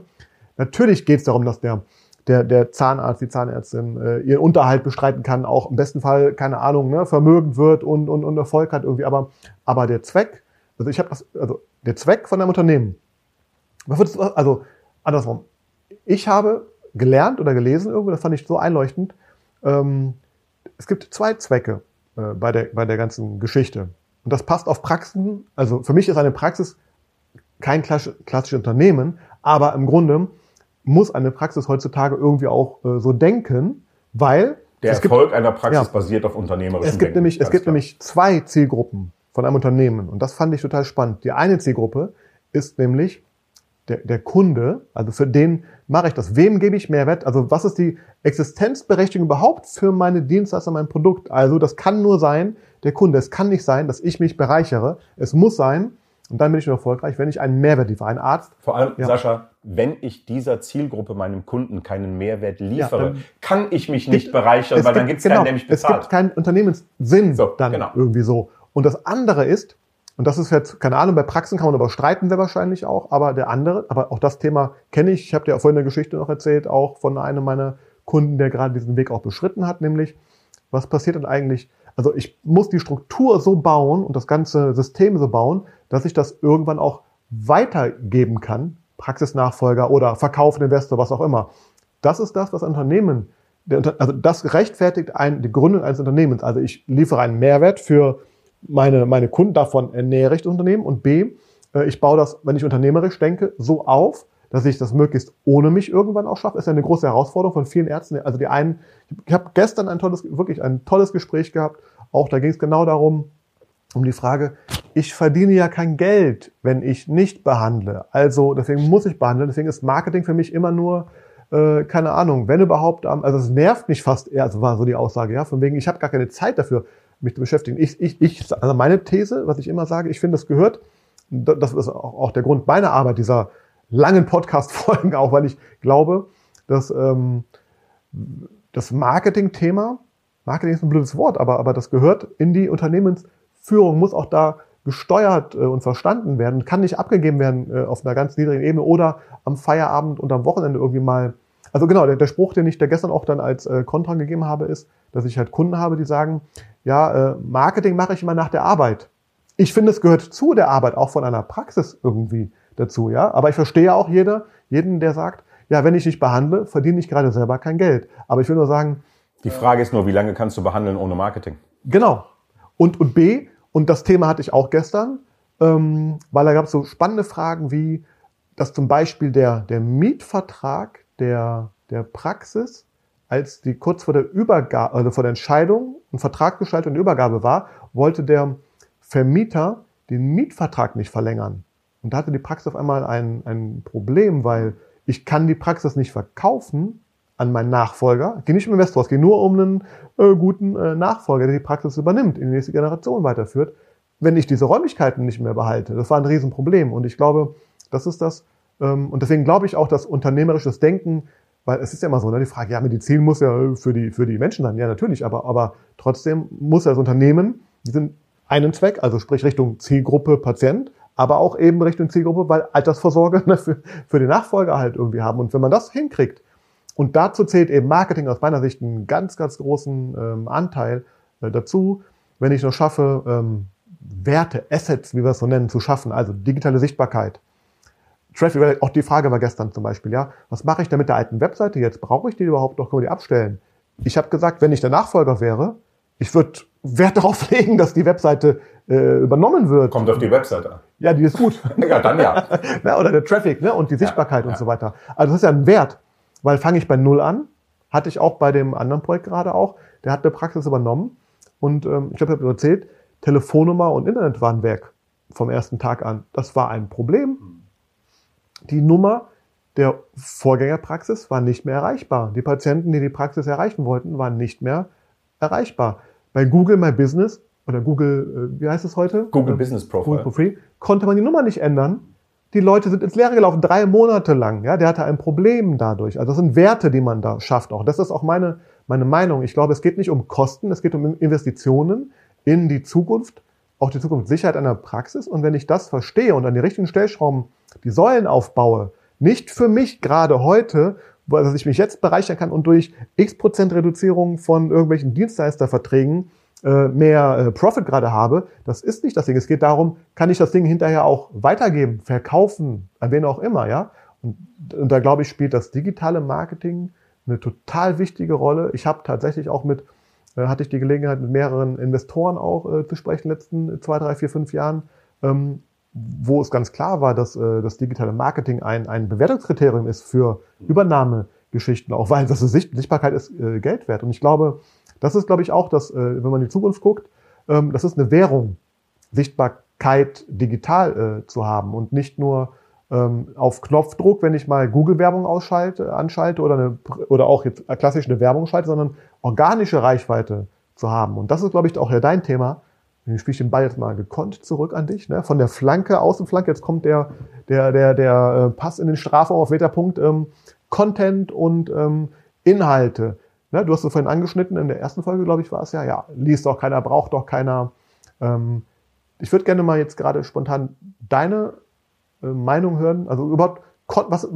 Natürlich geht es darum, dass der, der, der Zahnarzt, die Zahnärztin äh, ihren Unterhalt bestreiten kann, auch im besten Fall, keine Ahnung, ne, vermögend wird und, und, und Erfolg hat irgendwie. Aber, aber der Zweck, also ich habe das, also der Zweck von einem Unternehmen, also andersrum, ich habe gelernt oder gelesen irgendwo, das fand ich so einleuchtend, ähm, es gibt zwei Zwecke äh, bei, der, bei der ganzen Geschichte. Und das passt auf Praxen, also für mich ist eine Praxis kein klassisches Unternehmen, aber im Grunde muss eine Praxis heutzutage irgendwie auch äh, so denken, weil der Erfolg gibt, einer Praxis ja, basiert auf unternehmerischen Es gibt Denken, nämlich es gibt klar. nämlich zwei Zielgruppen von einem Unternehmen und das fand ich total spannend. Die eine Zielgruppe ist nämlich der, der Kunde, also für den mache ich das. Wem gebe ich Mehrwert? Also was ist die Existenzberechtigung überhaupt für meine Dienstleister, mein Produkt? Also das kann nur sein, der Kunde. Es kann nicht sein, dass ich mich bereichere. Es muss sein, und dann bin ich nur erfolgreich, wenn ich einen Mehrwert liefere. Ein Arzt. Vor allem, ja. Sascha, wenn ich dieser Zielgruppe, meinem Kunden, keinen Mehrwert liefere, ja, kann ich mich nicht bereichern, weil gibt, dann gibt es genau, keinen, der mich bezahlt. Es gibt keinen Unternehmenssinn so, dann genau. irgendwie so. Und das andere ist, und das ist jetzt, keine Ahnung, bei Praxen kann man darüber streiten sehr wahrscheinlich auch, aber der andere, aber auch das Thema kenne ich, ich habe dir auch vorhin eine Geschichte noch erzählt, auch von einem meiner Kunden, der gerade diesen Weg auch beschritten hat, nämlich, was passiert denn eigentlich, also ich muss die Struktur so bauen und das ganze System so bauen, dass ich das irgendwann auch weitergeben kann, Praxisnachfolger oder Verkauf, Investor, was auch immer. Das ist das, was Unternehmen, also das rechtfertigt ein, die Gründung eines Unternehmens. Also ich liefere einen Mehrwert für meine, meine Kunden, davon ernähre ich das Unternehmen und B, äh, ich baue das, wenn ich unternehmerisch denke, so auf, dass ich das möglichst ohne mich irgendwann auch schaffe, ist ja eine große Herausforderung von vielen Ärzten. Also die einen, ich habe gestern ein tolles, wirklich ein tolles Gespräch gehabt, auch da ging es genau darum, um die Frage, ich verdiene ja kein Geld, wenn ich nicht behandle. Also deswegen muss ich behandeln. Deswegen ist Marketing für mich immer nur, äh, keine Ahnung, wenn überhaupt, also es nervt mich fast eher, also war so die Aussage, ja, von wegen, ich habe gar keine Zeit dafür, mich zu beschäftigen. Ich, ich, ich, also meine These, was ich immer sage, ich finde, das gehört, das ist auch der Grund meiner Arbeit, dieser langen Podcast-Folgen auch, weil ich glaube, dass ähm, das Marketing-Thema, Marketing ist ein blödes Wort, aber, aber das gehört in die Unternehmensführung, muss auch da gesteuert äh, und verstanden werden, kann nicht abgegeben werden äh, auf einer ganz niedrigen Ebene oder am Feierabend und am Wochenende irgendwie mal. Also genau, der, der Spruch, den ich da gestern auch dann als äh, Kontra gegeben habe, ist, dass ich halt Kunden habe, die sagen, ja, äh, Marketing mache ich immer nach der Arbeit. Ich finde, es gehört zu der Arbeit, auch von einer Praxis irgendwie dazu, ja. Aber ich verstehe auch jeder, jeden, der sagt, ja, wenn ich nicht behandle, verdiene ich gerade selber kein Geld. Aber ich will nur sagen. Die Frage ist nur, wie lange kannst du behandeln ohne Marketing? Genau. Und, und B, und das Thema hatte ich auch gestern, ähm, weil da gab es so spannende Fragen wie, dass zum Beispiel der, der Mietvertrag der, der Praxis, als die kurz vor der Übergabe, also vor der Entscheidung und Vertragsgestaltung und Übergabe war, wollte der Vermieter den Mietvertrag nicht verlängern. Und da hatte die Praxis auf einmal ein, ein Problem, weil ich kann die Praxis nicht verkaufen an meinen Nachfolger. Gehe nicht um Investor, es geht nur um einen äh, guten äh, Nachfolger, der die Praxis übernimmt, in die nächste Generation weiterführt, wenn ich diese Räumlichkeiten nicht mehr behalte. Das war ein Riesenproblem. Und ich glaube, das ist das. Ähm, und deswegen glaube ich auch, dass unternehmerisches Denken, weil es ist ja immer so, ne, die Frage, ja, Medizin muss ja für die, für die Menschen sein. Ja, natürlich, aber, aber trotzdem muss das Unternehmen diesen einen Zweck, also sprich Richtung Zielgruppe Patient, aber auch eben Richtung Zielgruppe, weil Altersvorsorge ne, für, für die Nachfolger halt irgendwie haben. Und wenn man das hinkriegt, und dazu zählt eben Marketing aus meiner Sicht einen ganz, ganz großen ähm, Anteil äh, dazu, wenn ich noch schaffe, ähm, Werte, Assets, wie wir es so nennen, zu schaffen, also digitale Sichtbarkeit, Traffic, weil auch die Frage war gestern zum Beispiel, ja, was mache ich denn mit der alten Webseite jetzt? Brauche ich die überhaupt noch? Können wir die abstellen? Ich habe gesagt, wenn ich der Nachfolger wäre, ich würde Wert darauf legen, dass die Webseite äh, übernommen wird. Kommt auf die Webseite an. Ja, die ist gut. ja, dann ja. ja. Oder der Traffic ne? und die Sichtbarkeit ja, und so weiter. Also das ist ja ein Wert, weil fange ich bei Null an, hatte ich auch bei dem anderen Projekt gerade auch, der hat eine Praxis übernommen und ähm, ich glaube, ich habe erzählt, Telefonnummer und Internet waren weg vom ersten Tag an. Das war ein Problem. Die Nummer der Vorgängerpraxis war nicht mehr erreichbar. Die Patienten, die die Praxis erreichen wollten, waren nicht mehr erreichbar. Bei Google My Business oder Google, äh, wie heißt es heute? Google äh, Business Profile. Google Free, konnte man die Nummer nicht ändern. Die Leute sind ins Leere gelaufen, drei Monate lang. Ja, der hatte ein Problem dadurch. Also das sind Werte, die man da schafft auch. Das ist auch meine, meine Meinung. Ich glaube, es geht nicht um Kosten, es geht um Investitionen in die Zukunft, auch die Zukunftssicherheit einer Praxis. Und wenn ich das verstehe und an die richtigen Stellschrauben die Säulen aufbaue, nicht für mich gerade heute, dass ich mich jetzt bereichern kann und durch x Prozent Reduzierung von irgendwelchen Dienstleisterverträgen äh, mehr äh, Profit gerade habe, das ist nicht das Ding. Es geht darum, kann ich das Ding hinterher auch weitergeben, verkaufen, an wen auch immer, ja? Und, und da glaube ich, spielt das digitale Marketing eine total wichtige Rolle. Ich habe tatsächlich auch mit, hatte ich die Gelegenheit, mit mehreren Investoren auch äh, zu sprechen in den letzten zwei, drei, vier, fünf Jahren, ähm, wo es ganz klar war, dass äh, das digitale Marketing ein, ein Bewertungskriterium ist für Übernahmegeschichten, auch weil das Sicht, Sichtbarkeit ist äh, Geld wert. Und ich glaube, das ist, glaube ich, auch, dass, äh, wenn man in die Zukunft guckt, ähm, das ist eine Währung, Sichtbarkeit digital äh, zu haben und nicht nur ähm, auf Knopfdruck, wenn ich mal Google-Werbung ausschalte, anschalte oder, eine, oder auch jetzt klassisch eine Werbung schalte, sondern organische Reichweite zu haben. Und das ist, glaube ich, auch ja dein Thema. Ich spiele den Ball jetzt mal gekonnt zurück an dich. Ne? Von der Flanke, Außenflanke, jetzt kommt der, der, der, der äh, Pass in den Strafraum auf Meterpunkt. Ähm, Content und ähm, Inhalte. Ne? Du hast es vorhin angeschnitten, in der ersten Folge, glaube ich, war es ja. Ja, liest doch keiner, braucht doch keiner. Ähm, ich würde gerne mal jetzt gerade spontan deine äh, Meinung hören. Also überhaupt, was,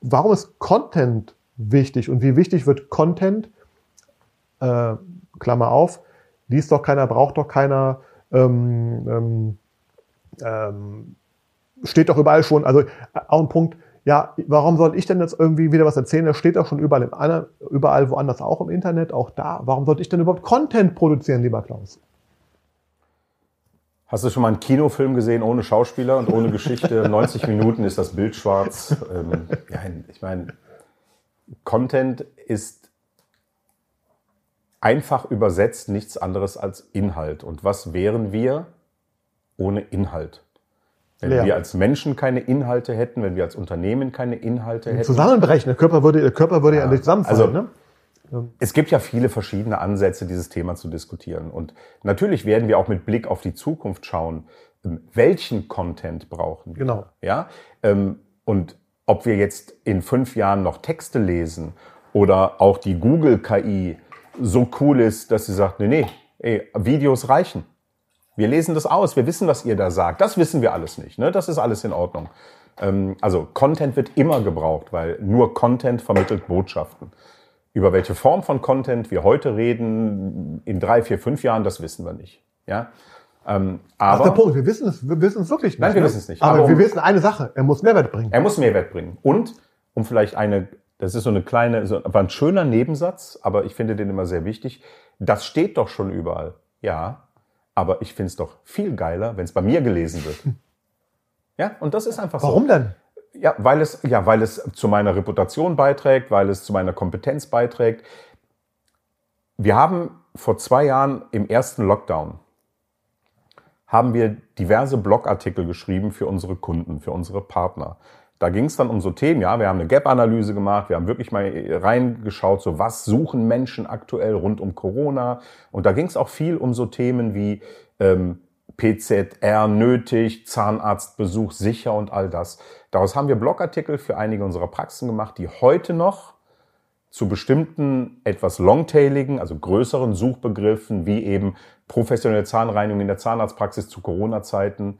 warum ist Content wichtig und wie wichtig wird Content, äh, Klammer auf, liest doch keiner, braucht doch keiner, ähm, ähm, ähm, steht doch überall schon. Also auch ein Punkt, ja, warum soll ich denn jetzt irgendwie wieder was erzählen? Das steht doch schon überall, im, überall woanders auch im Internet, auch da. Warum sollte ich denn überhaupt Content produzieren, lieber Klaus? Hast du schon mal einen Kinofilm gesehen ohne Schauspieler und ohne Geschichte? 90 Minuten ist das Bild schwarz. Ähm, ja, ich meine, Content ist einfach übersetzt nichts anderes als Inhalt. Und was wären wir ohne Inhalt? Wenn Leer. wir als Menschen keine Inhalte hätten, wenn wir als Unternehmen keine Inhalte hätten. Zusammenbrechen. Der Körper würde, der Körper würde ja, ja nicht zusammenfallen. Also, ne? Es gibt ja viele verschiedene Ansätze, dieses Thema zu diskutieren. Und natürlich werden wir auch mit Blick auf die Zukunft schauen, ähm, welchen Content brauchen wir. Genau. Ja? Ähm, und ob wir jetzt in fünf Jahren noch Texte lesen oder auch die Google-KI so cool ist, dass sie sagt, nee, nee, ey, Videos reichen. Wir lesen das aus, wir wissen, was ihr da sagt. Das wissen wir alles nicht. Ne? Das ist alles in Ordnung. Ähm, also Content wird immer gebraucht, weil nur Content vermittelt Botschaften. Über welche Form von Content wir heute reden, in drei, vier, fünf Jahren, das wissen wir nicht. Ja? Ähm, aber, Ach, der Punkt, wir wissen es, wir wissen es wirklich nicht. Nein, wir ne? wissen es nicht. Aber, aber um, wir wissen eine Sache, er muss Mehrwert bringen. Er muss Mehrwert bringen. Und um vielleicht eine, das ist so eine kleine, so, war ein schöner Nebensatz, aber ich finde den immer sehr wichtig. Das steht doch schon überall. Ja, aber ich finde es doch viel geiler, wenn es bei mir gelesen wird. Ja, und das ist einfach Warum so. Warum denn? Ja, weil es, ja, weil es zu meiner Reputation beiträgt, weil es zu meiner Kompetenz beiträgt. Wir haben vor zwei Jahren im ersten Lockdown haben wir diverse Blogartikel geschrieben für unsere Kunden, für unsere Partner. Da ging es dann um so Themen, ja, wir haben eine Gap-Analyse gemacht, wir haben wirklich mal reingeschaut, so was suchen Menschen aktuell rund um Corona. Und da ging es auch viel um so Themen wie ähm, PZR nötig, Zahnarztbesuch sicher und all das. Daraus haben wir Blogartikel für einige unserer Praxen gemacht, die heute noch zu bestimmten etwas longtailigen, also größeren Suchbegriffen wie eben professionelle Zahnreinigung in der Zahnarztpraxis zu Corona-Zeiten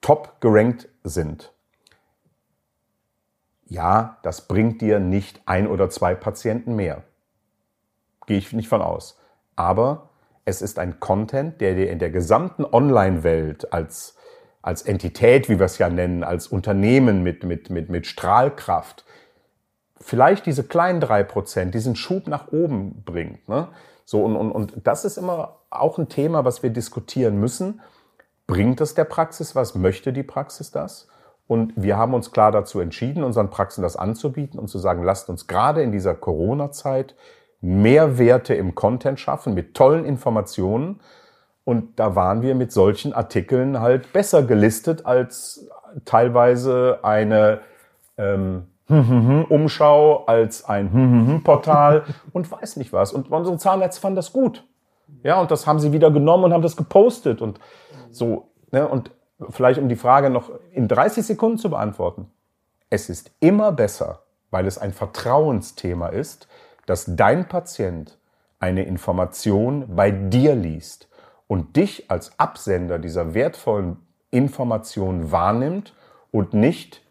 top gerankt sind. Ja, das bringt dir nicht ein oder zwei Patienten mehr. Gehe ich nicht von aus. Aber es ist ein Content, der dir in der gesamten Online-Welt als als Entität, wie wir es ja nennen, als Unternehmen mit, mit, mit, mit Strahlkraft, vielleicht diese kleinen drei Prozent, diesen Schub nach oben bringt. Ne? So, und, und, und das ist immer auch ein Thema, was wir diskutieren müssen. Bringt es der Praxis was? Möchte die Praxis das? Und wir haben uns klar dazu entschieden, unseren Praxen das anzubieten und zu sagen, lasst uns gerade in dieser Corona-Zeit Mehrwerte im Content schaffen mit tollen Informationen. Und da waren wir mit solchen Artikeln halt besser gelistet als teilweise eine ähm, Umschau, als ein Portal und weiß nicht was. Und unsere Zahnärzte fanden das gut. Ja, und das haben sie wieder genommen und haben das gepostet und so. Ne? Und vielleicht um die Frage noch in 30 Sekunden zu beantworten. Es ist immer besser, weil es ein Vertrauensthema ist, dass dein Patient eine Information bei dir liest und dich als Absender dieser wertvollen Information wahrnimmt und nicht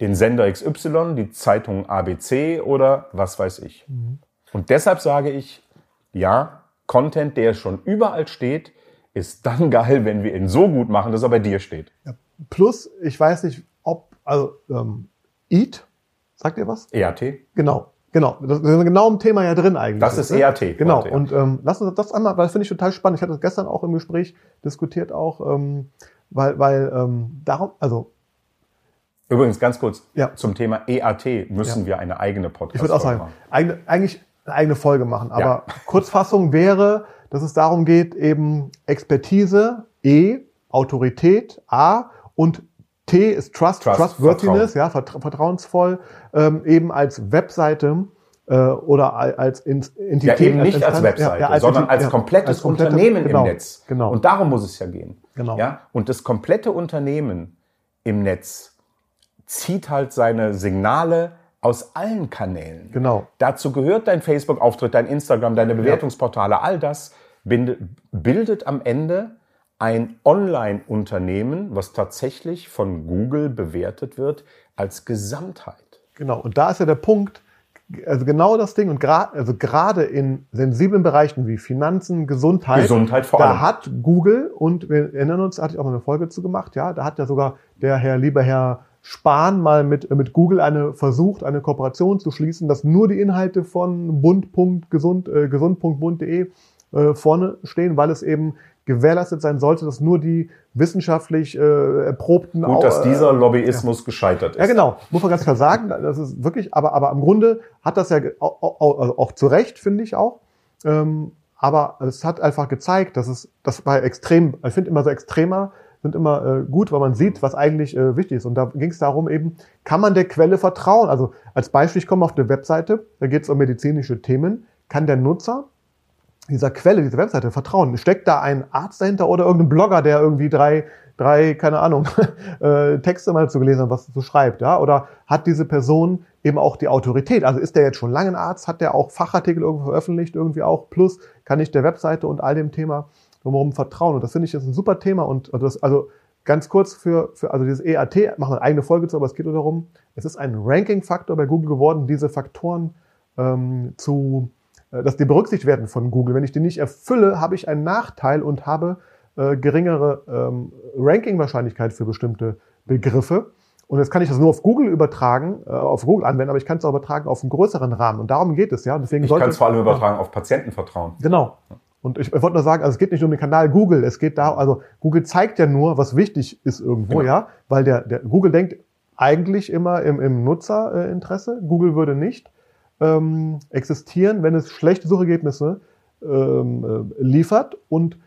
den Sender XY, die Zeitung ABC oder was weiß ich. Mhm. Und deshalb sage ich, ja, Content, der schon überall steht, ist dann geil, wenn wir ihn so gut machen, dass er bei dir steht. Ja, plus, ich weiß nicht, ob, also ähm, EAT, sagt ihr was? EAT. Genau. Genau, das ist genau im Thema ja drin eigentlich. Das ist ne? EAT. Genau, ja. und ähm, lass uns das einmal, weil das finde ich total spannend. Ich hatte das gestern auch im Gespräch diskutiert auch, ähm, weil, weil ähm, darum, also Übrigens ganz kurz ja. zum Thema EAT müssen ja. wir eine eigene Podcast Ich würde auch sagen, eigene, eigentlich eine eigene Folge machen. Aber ja. Kurzfassung wäre, dass es darum geht, eben Expertise, E, Autorität, A und T ist Trust, Trust Trustworthiness, Vertrauen. ja, vertra vertrauensvoll, ähm, eben als Webseite äh, oder als Entität. Ja, eben nicht als, als Webseite, ja, als sondern als ja, komplettes als komplette, Unternehmen genau, im Netz. Genau. Und darum muss es ja gehen. Genau. Ja? Und das komplette Unternehmen im Netz zieht halt seine Signale aus allen Kanälen. Genau. Dazu gehört dein Facebook-Auftritt, dein Instagram, deine Bewertungsportale, all das bildet am Ende ein Online-Unternehmen, was tatsächlich von Google bewertet wird als Gesamtheit. Genau, und da ist ja der Punkt, also genau das Ding und gerade also gerade in sensiblen Bereichen wie Finanzen, Gesundheit, Gesundheit vor allem. da hat Google und wir erinnern uns, da hatte ich auch mal eine Folge zu gemacht, ja, da hat ja sogar der Herr lieber Herr Spahn mal mit, mit Google eine versucht, eine Kooperation zu schließen, dass nur die Inhalte von bund.gesund, äh, gesund.bund.de äh, vorne stehen, weil es eben gewährleistet sein sollte, dass nur die wissenschaftlich äh, erprobten... Gut, dass dieser Lobbyismus ja. gescheitert ist. Ja, genau. Muss man ganz klar sagen. Das ist wirklich, aber, aber im Grunde hat das ja auch, auch, also auch zu Recht, finde ich auch. Ähm, aber es hat einfach gezeigt, dass es, das war extrem, ich finde immer so extremer, sind immer äh, gut, weil man sieht, was eigentlich äh, wichtig ist. Und da ging es darum eben, kann man der Quelle vertrauen? Also als Beispiel, ich komme auf eine Webseite, da geht es um medizinische Themen. Kann der Nutzer dieser Quelle, dieser Webseite vertrauen? Steckt da ein Arzt dahinter oder irgendein Blogger, der irgendwie drei, drei, keine Ahnung, äh, Texte mal zu gelesen hat, was so schreibt, ja? Oder hat diese Person eben auch die Autorität? Also ist der jetzt schon lange ein Arzt? Hat der auch Fachartikel irgendwo veröffentlicht, irgendwie auch? Plus kann ich der Webseite und all dem Thema drumherum vertrauen? Und das finde ich jetzt ein super Thema und das, also ganz kurz für, für also dieses EAT, machen wir eine eigene Folge zu, aber es geht nur darum, es ist ein Ranking-Faktor bei Google geworden, diese Faktoren ähm, zu dass die berücksichtigt werden von Google. Wenn ich die nicht erfülle, habe ich einen Nachteil und habe äh, geringere ähm, Ranking-Wahrscheinlichkeit für bestimmte Begriffe. Und jetzt kann ich das nur auf Google übertragen, äh, auf Google anwenden, aber ich kann es auch übertragen auf einen größeren Rahmen. Und darum geht es, ja. Und deswegen ich kann es vor allem übertragen ja. auf Patientenvertrauen. Genau. Und ich, ich wollte nur sagen, also es geht nicht um den Kanal Google, es geht da, also Google zeigt ja nur, was wichtig ist irgendwo, genau. ja, weil der, der Google denkt eigentlich immer im, im Nutzerinteresse. Google würde nicht ähm, existieren, wenn es schlechte Suchergebnisse ähm, äh, liefert und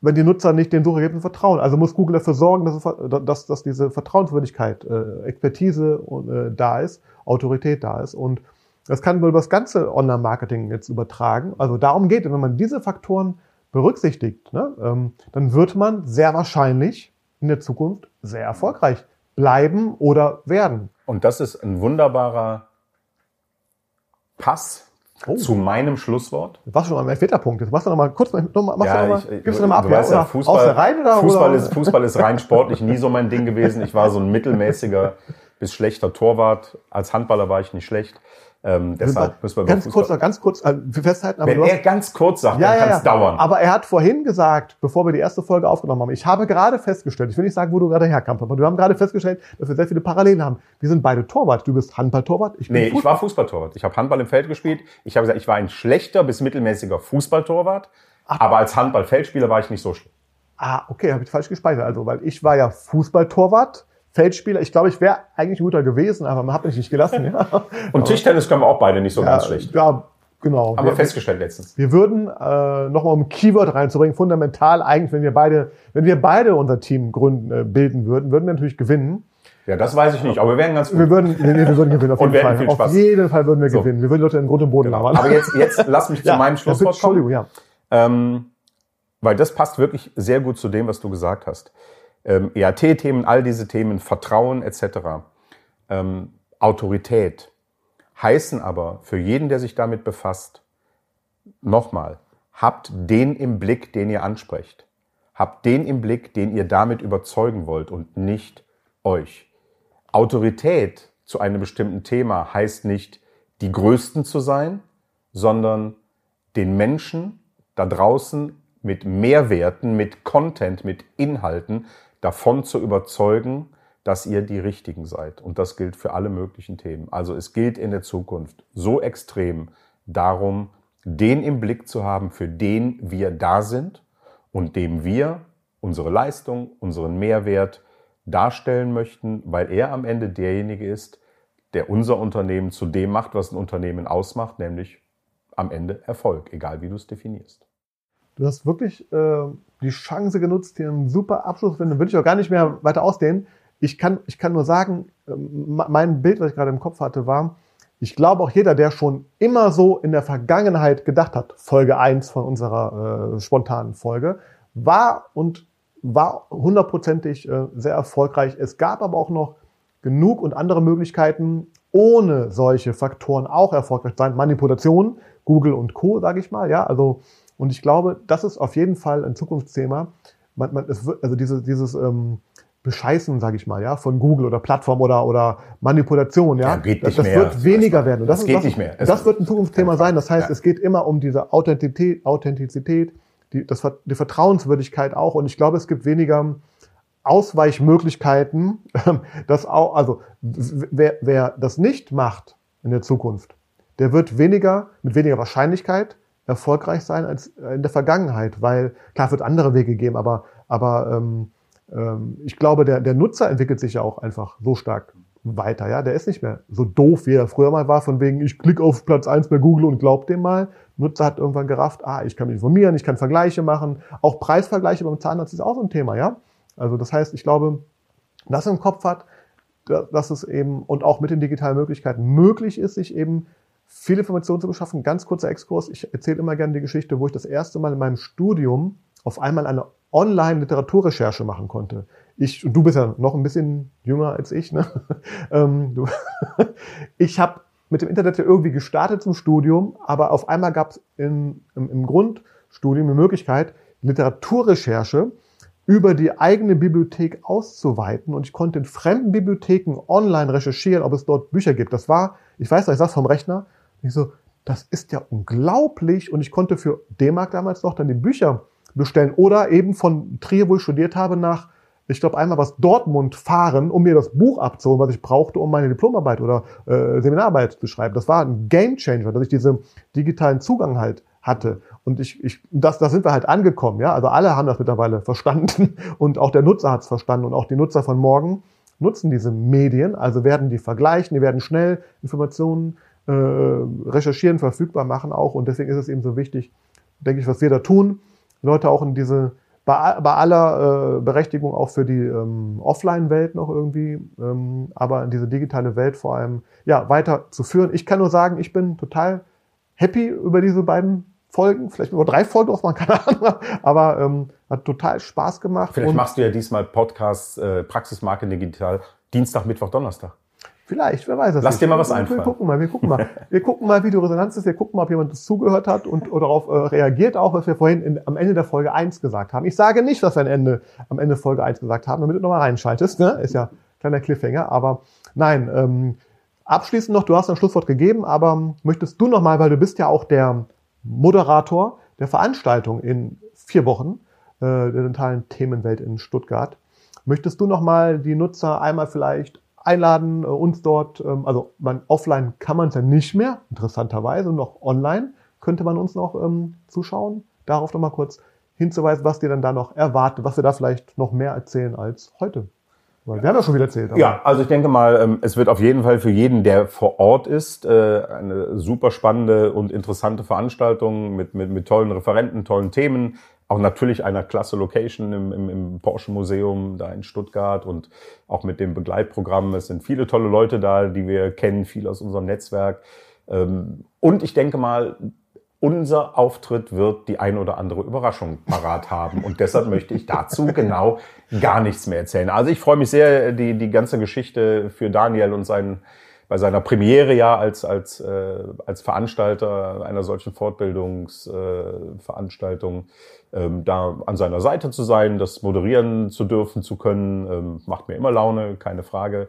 wenn die Nutzer nicht den Suchergebnissen vertrauen. Also muss Google dafür sorgen, dass, dass, dass diese Vertrauenswürdigkeit, äh, Expertise äh, da ist, Autorität da ist. Und das kann man über das ganze Online-Marketing jetzt übertragen. Also darum geht es, wenn man diese Faktoren berücksichtigt, ne, ähm, dann wird man sehr wahrscheinlich in der Zukunft sehr erfolgreich bleiben oder werden. Und das ist ein wunderbarer Pass oh. zu meinem Schlusswort. Das war schon mal mein vierter Punkt. Jetzt machst du noch mal kurz, noch mal, machst ja, du noch mal, ich, gibst du noch mal ab, ja, ja, Fußball, rein oder, Fußball, oder? Ist, Fußball ist rein sportlich nie so mein Ding gewesen. Ich war so ein mittelmäßiger bist schlechter Torwart. Als Handballer war ich nicht schlecht. Ähm, deshalb müssen wir ganz kurz, ganz kurz äh, festhalten. Aber Wenn er ganz kurz sagt, ja, dann kann es ja, dauern. Aber er hat vorhin gesagt, bevor wir die erste Folge aufgenommen haben, ich habe gerade festgestellt, ich will nicht sagen, wo du gerade herkamst, aber wir haben gerade festgestellt, dass wir sehr viele Parallelen haben. Wir sind beide Torwart. Du bist Handballtorwart. Ich bin nee, Fußball. ich war Fußballtorwart. Ich habe Handball im Feld gespielt. Ich habe gesagt, ich war ein schlechter bis mittelmäßiger Fußballtorwart. Ach. Aber als Handballfeldspieler war ich nicht so schlecht. Ah, okay, habe ich falsch gespeichert. Also, weil ich war ja Fußballtorwart Feldspieler. Ich glaube, ich wäre eigentlich guter gewesen, aber man hat mich nicht gelassen. Ja. Und Tischtennis können wir auch beide nicht so ja, ganz schlecht. Ja, genau. Haben wir, festgestellt letztens. Wir würden äh, nochmal um ein Keyword reinzubringen, fundamental eigentlich, wenn wir beide, wenn wir beide unser Team gründen, äh, bilden würden, würden wir natürlich gewinnen. Ja, das weiß ich nicht, aber wir wären ganz gut. Wir würden, nee, wir würden gewinnen, auf jeden Fall. Viel Spaß. Auf jeden Fall würden wir so. gewinnen. Wir würden Leute in Grund und Boden genau. Aber jetzt, jetzt lass mich zu ja, meinem Schlusswort kommen. Entschuldigung, ja. Ähm, weil das passt wirklich sehr gut zu dem, was du gesagt hast ähm, EAT-Themen, all diese Themen, Vertrauen etc., ähm, Autorität, heißen aber für jeden, der sich damit befasst, nochmal, habt den im Blick, den ihr ansprecht. Habt den im Blick, den ihr damit überzeugen wollt und nicht euch. Autorität zu einem bestimmten Thema heißt nicht, die Größten zu sein, sondern den Menschen da draußen mit Mehrwerten, mit Content, mit Inhalten davon zu überzeugen, dass ihr die Richtigen seid. Und das gilt für alle möglichen Themen. Also es gilt in der Zukunft so extrem darum, den im Blick zu haben, für den wir da sind und dem wir unsere Leistung, unseren Mehrwert darstellen möchten, weil er am Ende derjenige ist, der unser Unternehmen zu dem macht, was ein Unternehmen ausmacht, nämlich am Ende Erfolg, egal wie du es definierst. Du hast wirklich äh, die Chance genutzt, hier einen super Abschluss zu finden. Würde ich auch gar nicht mehr weiter ausdehnen. Ich kann, ich kann nur sagen, äh, mein Bild, was ich gerade im Kopf hatte, war, ich glaube auch jeder, der schon immer so in der Vergangenheit gedacht hat, Folge eins von unserer äh, spontanen Folge, war und war hundertprozentig äh, sehr erfolgreich. Es gab aber auch noch genug und andere Möglichkeiten, ohne solche Faktoren auch erfolgreich zu sein. Manipulation, Google und Co., sage ich mal. Ja, also und ich glaube, das ist auf jeden Fall ein Zukunftsthema. Man, man, es wird, also diese, dieses ähm, Bescheißen, sage ich mal, ja, von Google oder Plattform oder, oder Manipulation, ja, ja geht nicht das, mehr. wird weniger werden. Und das, das geht nicht mehr. Es das wird ein Zukunftsthema sein. Das heißt, ja. es geht immer um diese Authentizität, Authentizität die, das, die Vertrauenswürdigkeit auch. Und ich glaube, es gibt weniger Ausweichmöglichkeiten, das auch, also wer, wer das nicht macht in der Zukunft, der wird weniger, mit weniger Wahrscheinlichkeit erfolgreich sein als in der Vergangenheit, weil klar wird andere Wege geben, aber aber ähm, ähm, ich glaube, der der Nutzer entwickelt sich ja auch einfach so stark weiter, ja, der ist nicht mehr so doof, wie er früher mal war, von wegen ich klicke auf Platz eins bei Google und glaub dem mal. Nutzer hat irgendwann gerafft, ah, ich kann mich informieren, ich kann Vergleiche machen, auch Preisvergleiche beim Zahnarzt ist auch so ein Thema, ja. Also das heißt, ich glaube, das im Kopf hat, dass es eben und auch mit den digitalen Möglichkeiten möglich ist, sich eben viele Informationen zu beschaffen. Ganz kurzer Exkurs. Ich erzähle immer gerne die Geschichte, wo ich das erste Mal in meinem Studium auf einmal eine Online-Literaturrecherche machen konnte. Ich, und du bist ja noch ein bisschen jünger als ich, ne? Ähm, du, ich habe mit dem Internet ja irgendwie gestartet zum Studium, aber auf einmal gab es im, im Grundstudium eine Möglichkeit, Literaturrecherche über die eigene Bibliothek auszuweiten und ich konnte in fremden Bibliotheken online recherchieren, ob es dort Bücher gibt. Das war, ich weiß noch, ich saß vom Rechner, ich so, das ist ja unglaublich und ich konnte für D-Mark damals noch dann die Bücher bestellen oder eben von Trier, wo ich studiert habe, nach, ich glaube einmal was Dortmund fahren, um mir das Buch abzuholen, was ich brauchte, um meine Diplomarbeit oder äh, Seminararbeit zu schreiben. Das war ein Game Changer, dass ich diesen digitalen Zugang halt hatte. Und ich, ich das, da sind wir halt angekommen, ja. Also alle haben das mittlerweile verstanden und auch der Nutzer hat es verstanden und auch die Nutzer von morgen nutzen diese Medien, also werden die vergleichen, die werden schnell Informationen äh, recherchieren, verfügbar machen auch. Und deswegen ist es eben so wichtig, denke ich, was wir da tun, Leute auch in diese bei, bei aller äh, Berechtigung auch für die ähm, Offline-Welt noch irgendwie, ähm, aber in diese digitale Welt vor allem ja weiter zu führen. Ich kann nur sagen, ich bin total happy über diese beiden Folgen, vielleicht über drei Folgen auch mal, keine Ahnung, aber ähm, hat total Spaß gemacht. Vielleicht machst du ja diesmal Podcast äh, Praxismarketing Digital Dienstag, Mittwoch, Donnerstag. Vielleicht, wer weiß das. Lass nicht. dir mal was einfallen. Wir gucken mal, wir gucken mal. Wir gucken mal, wie die Resonanz ist. Wir gucken mal, ob jemand das zugehört hat und oder darauf äh, reagiert, auch was wir vorhin in, am Ende der Folge eins gesagt haben. Ich sage nicht, dass wir am Ende, am Ende Folge eins gesagt haben, damit du nochmal reinschaltest. Ne? Ist ja kleiner Cliffhanger. Aber nein, ähm, abschließend noch, du hast ein Schlusswort gegeben, aber möchtest du nochmal, weil du bist ja auch der Moderator der Veranstaltung in vier Wochen äh, der dentalen Themenwelt in Stuttgart. Möchtest du nochmal die Nutzer einmal vielleicht einladen, äh, uns dort, ähm, also man, offline kann man es ja nicht mehr, interessanterweise, noch online könnte man uns noch ähm, zuschauen. Darauf nochmal kurz hinzuweisen, was dir dann da noch erwartet, was wir da vielleicht noch mehr erzählen als heute. Weil wir haben ja schon wieder erzählt. Ja, also ich denke mal, ähm, es wird auf jeden Fall für jeden, der vor Ort ist, äh, eine super spannende und interessante Veranstaltung mit, mit, mit tollen Referenten, tollen Themen. Auch natürlich einer klasse Location im, im, im Porsche Museum da in Stuttgart und auch mit dem Begleitprogramm. Es sind viele tolle Leute da, die wir kennen, viel aus unserem Netzwerk. Ähm, und ich denke mal, unser Auftritt wird die ein oder andere Überraschung parat haben. Und deshalb möchte ich dazu genau gar nichts mehr erzählen. Also ich freue mich sehr, die, die ganze Geschichte für Daniel und seinen, bei seiner Premiere ja als, als, äh, als Veranstalter einer solchen Fortbildungsveranstaltung äh, ähm, da an seiner Seite zu sein, das moderieren zu dürfen, zu können, ähm, macht mir immer Laune, keine Frage.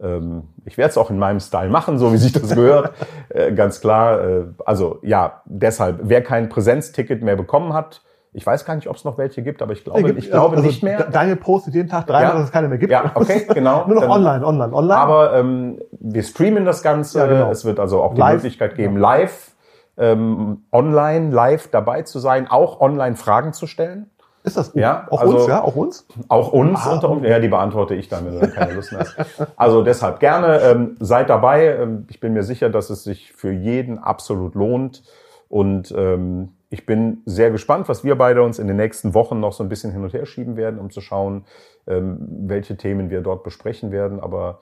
Ähm, ich werde es auch in meinem Style machen, so wie sich das gehört, äh, ganz klar. Äh, also ja, deshalb, wer kein Präsenzticket mehr bekommen hat, ich weiß gar nicht, ob es noch welche gibt, aber ich glaube, gibt, ich glaube also nicht mehr. Daniel postet jeden Tag drei, Ja. dass es keine mehr gibt. Ja, okay, genau. Nur noch Dann- online, online, online. Aber ähm, wir streamen das Ganze. Ja, genau. Es wird also auch die Live. Möglichkeit geben, live, ähm, online, live dabei zu sein, auch online Fragen zu stellen. ist das gut? Ja, auch also- uns, ja, auch uns? Auch uns Ah, unter Umständen. Ja, die beantworte ich dann, wenn du dann keine Lust hast. Also deshalb gerne, ähm, seid dabei. Ähm, ich bin mir sicher, dass es sich für jeden absolut lohnt. Und ähm, ich bin sehr gespannt, was wir beide uns in den nächsten Wochen noch so ein bisschen hin und her schieben werden, um zu schauen, ähm, welche Themen wir dort besprechen werden. Aber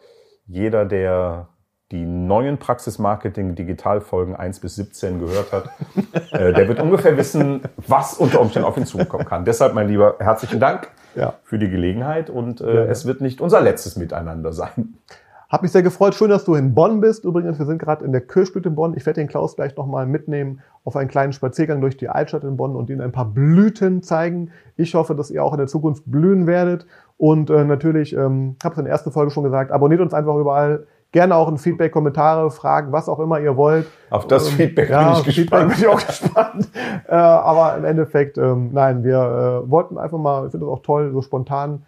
jeder, der die neuen Praxismarketing Digitalfolgen 1 bis 17 gehört hat, äh, der wird ungefähr wissen, was unter Umständen auf ihn zukommen kann. Deshalb, mein Lieber, herzlichen Dank Ja. für die Gelegenheit und äh, Gerne. es wird nicht unser letztes Miteinander sein. Hab mich sehr gefreut. Schön, dass du in Bonn bist. Übrigens, wir sind gerade in der Kirchblüte in Bonn. Ich werde den Klaus gleich nochmal mitnehmen auf einen kleinen Spaziergang durch die Altstadt in Bonn und Ihnen ein paar Blüten zeigen. Ich hoffe, dass ihr auch in der Zukunft blühen werdet. Und äh, natürlich, ähm, habe es in der ersten Folge schon gesagt, abonniert uns einfach überall. Gerne auch ein Feedback, Kommentare, Fragen, was auch immer ihr wollt. Auf das Ähm, Feedback ja, bin ich Feedback gespannt. bin ich auch gespannt. äh, aber im Endeffekt, ähm, nein, wir äh, wollten einfach mal, ich finde das auch toll, so spontan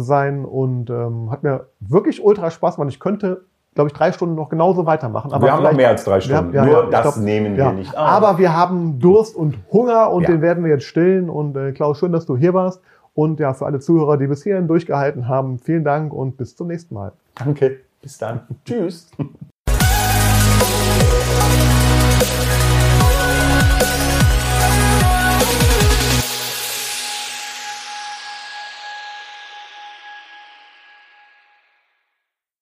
zu sein und ähm, hat mir wirklich ultra Spaß gemacht. Ich könnte, glaube ich, drei Stunden noch genauso weitermachen. Aber wir haben noch mehr als drei Stunden. Haben, ja, Nur ja, das glaub, nehmen wir ja. nicht an. Aber wir haben Durst und Hunger und den werden wir jetzt stillen. Und äh, Klaus, schön, dass du hier warst. Und ja, für alle Zuhörer, die bis hierhin durchgehalten haben, vielen Dank und bis zum nächsten Mal. Danke, bis dann. Tschüss.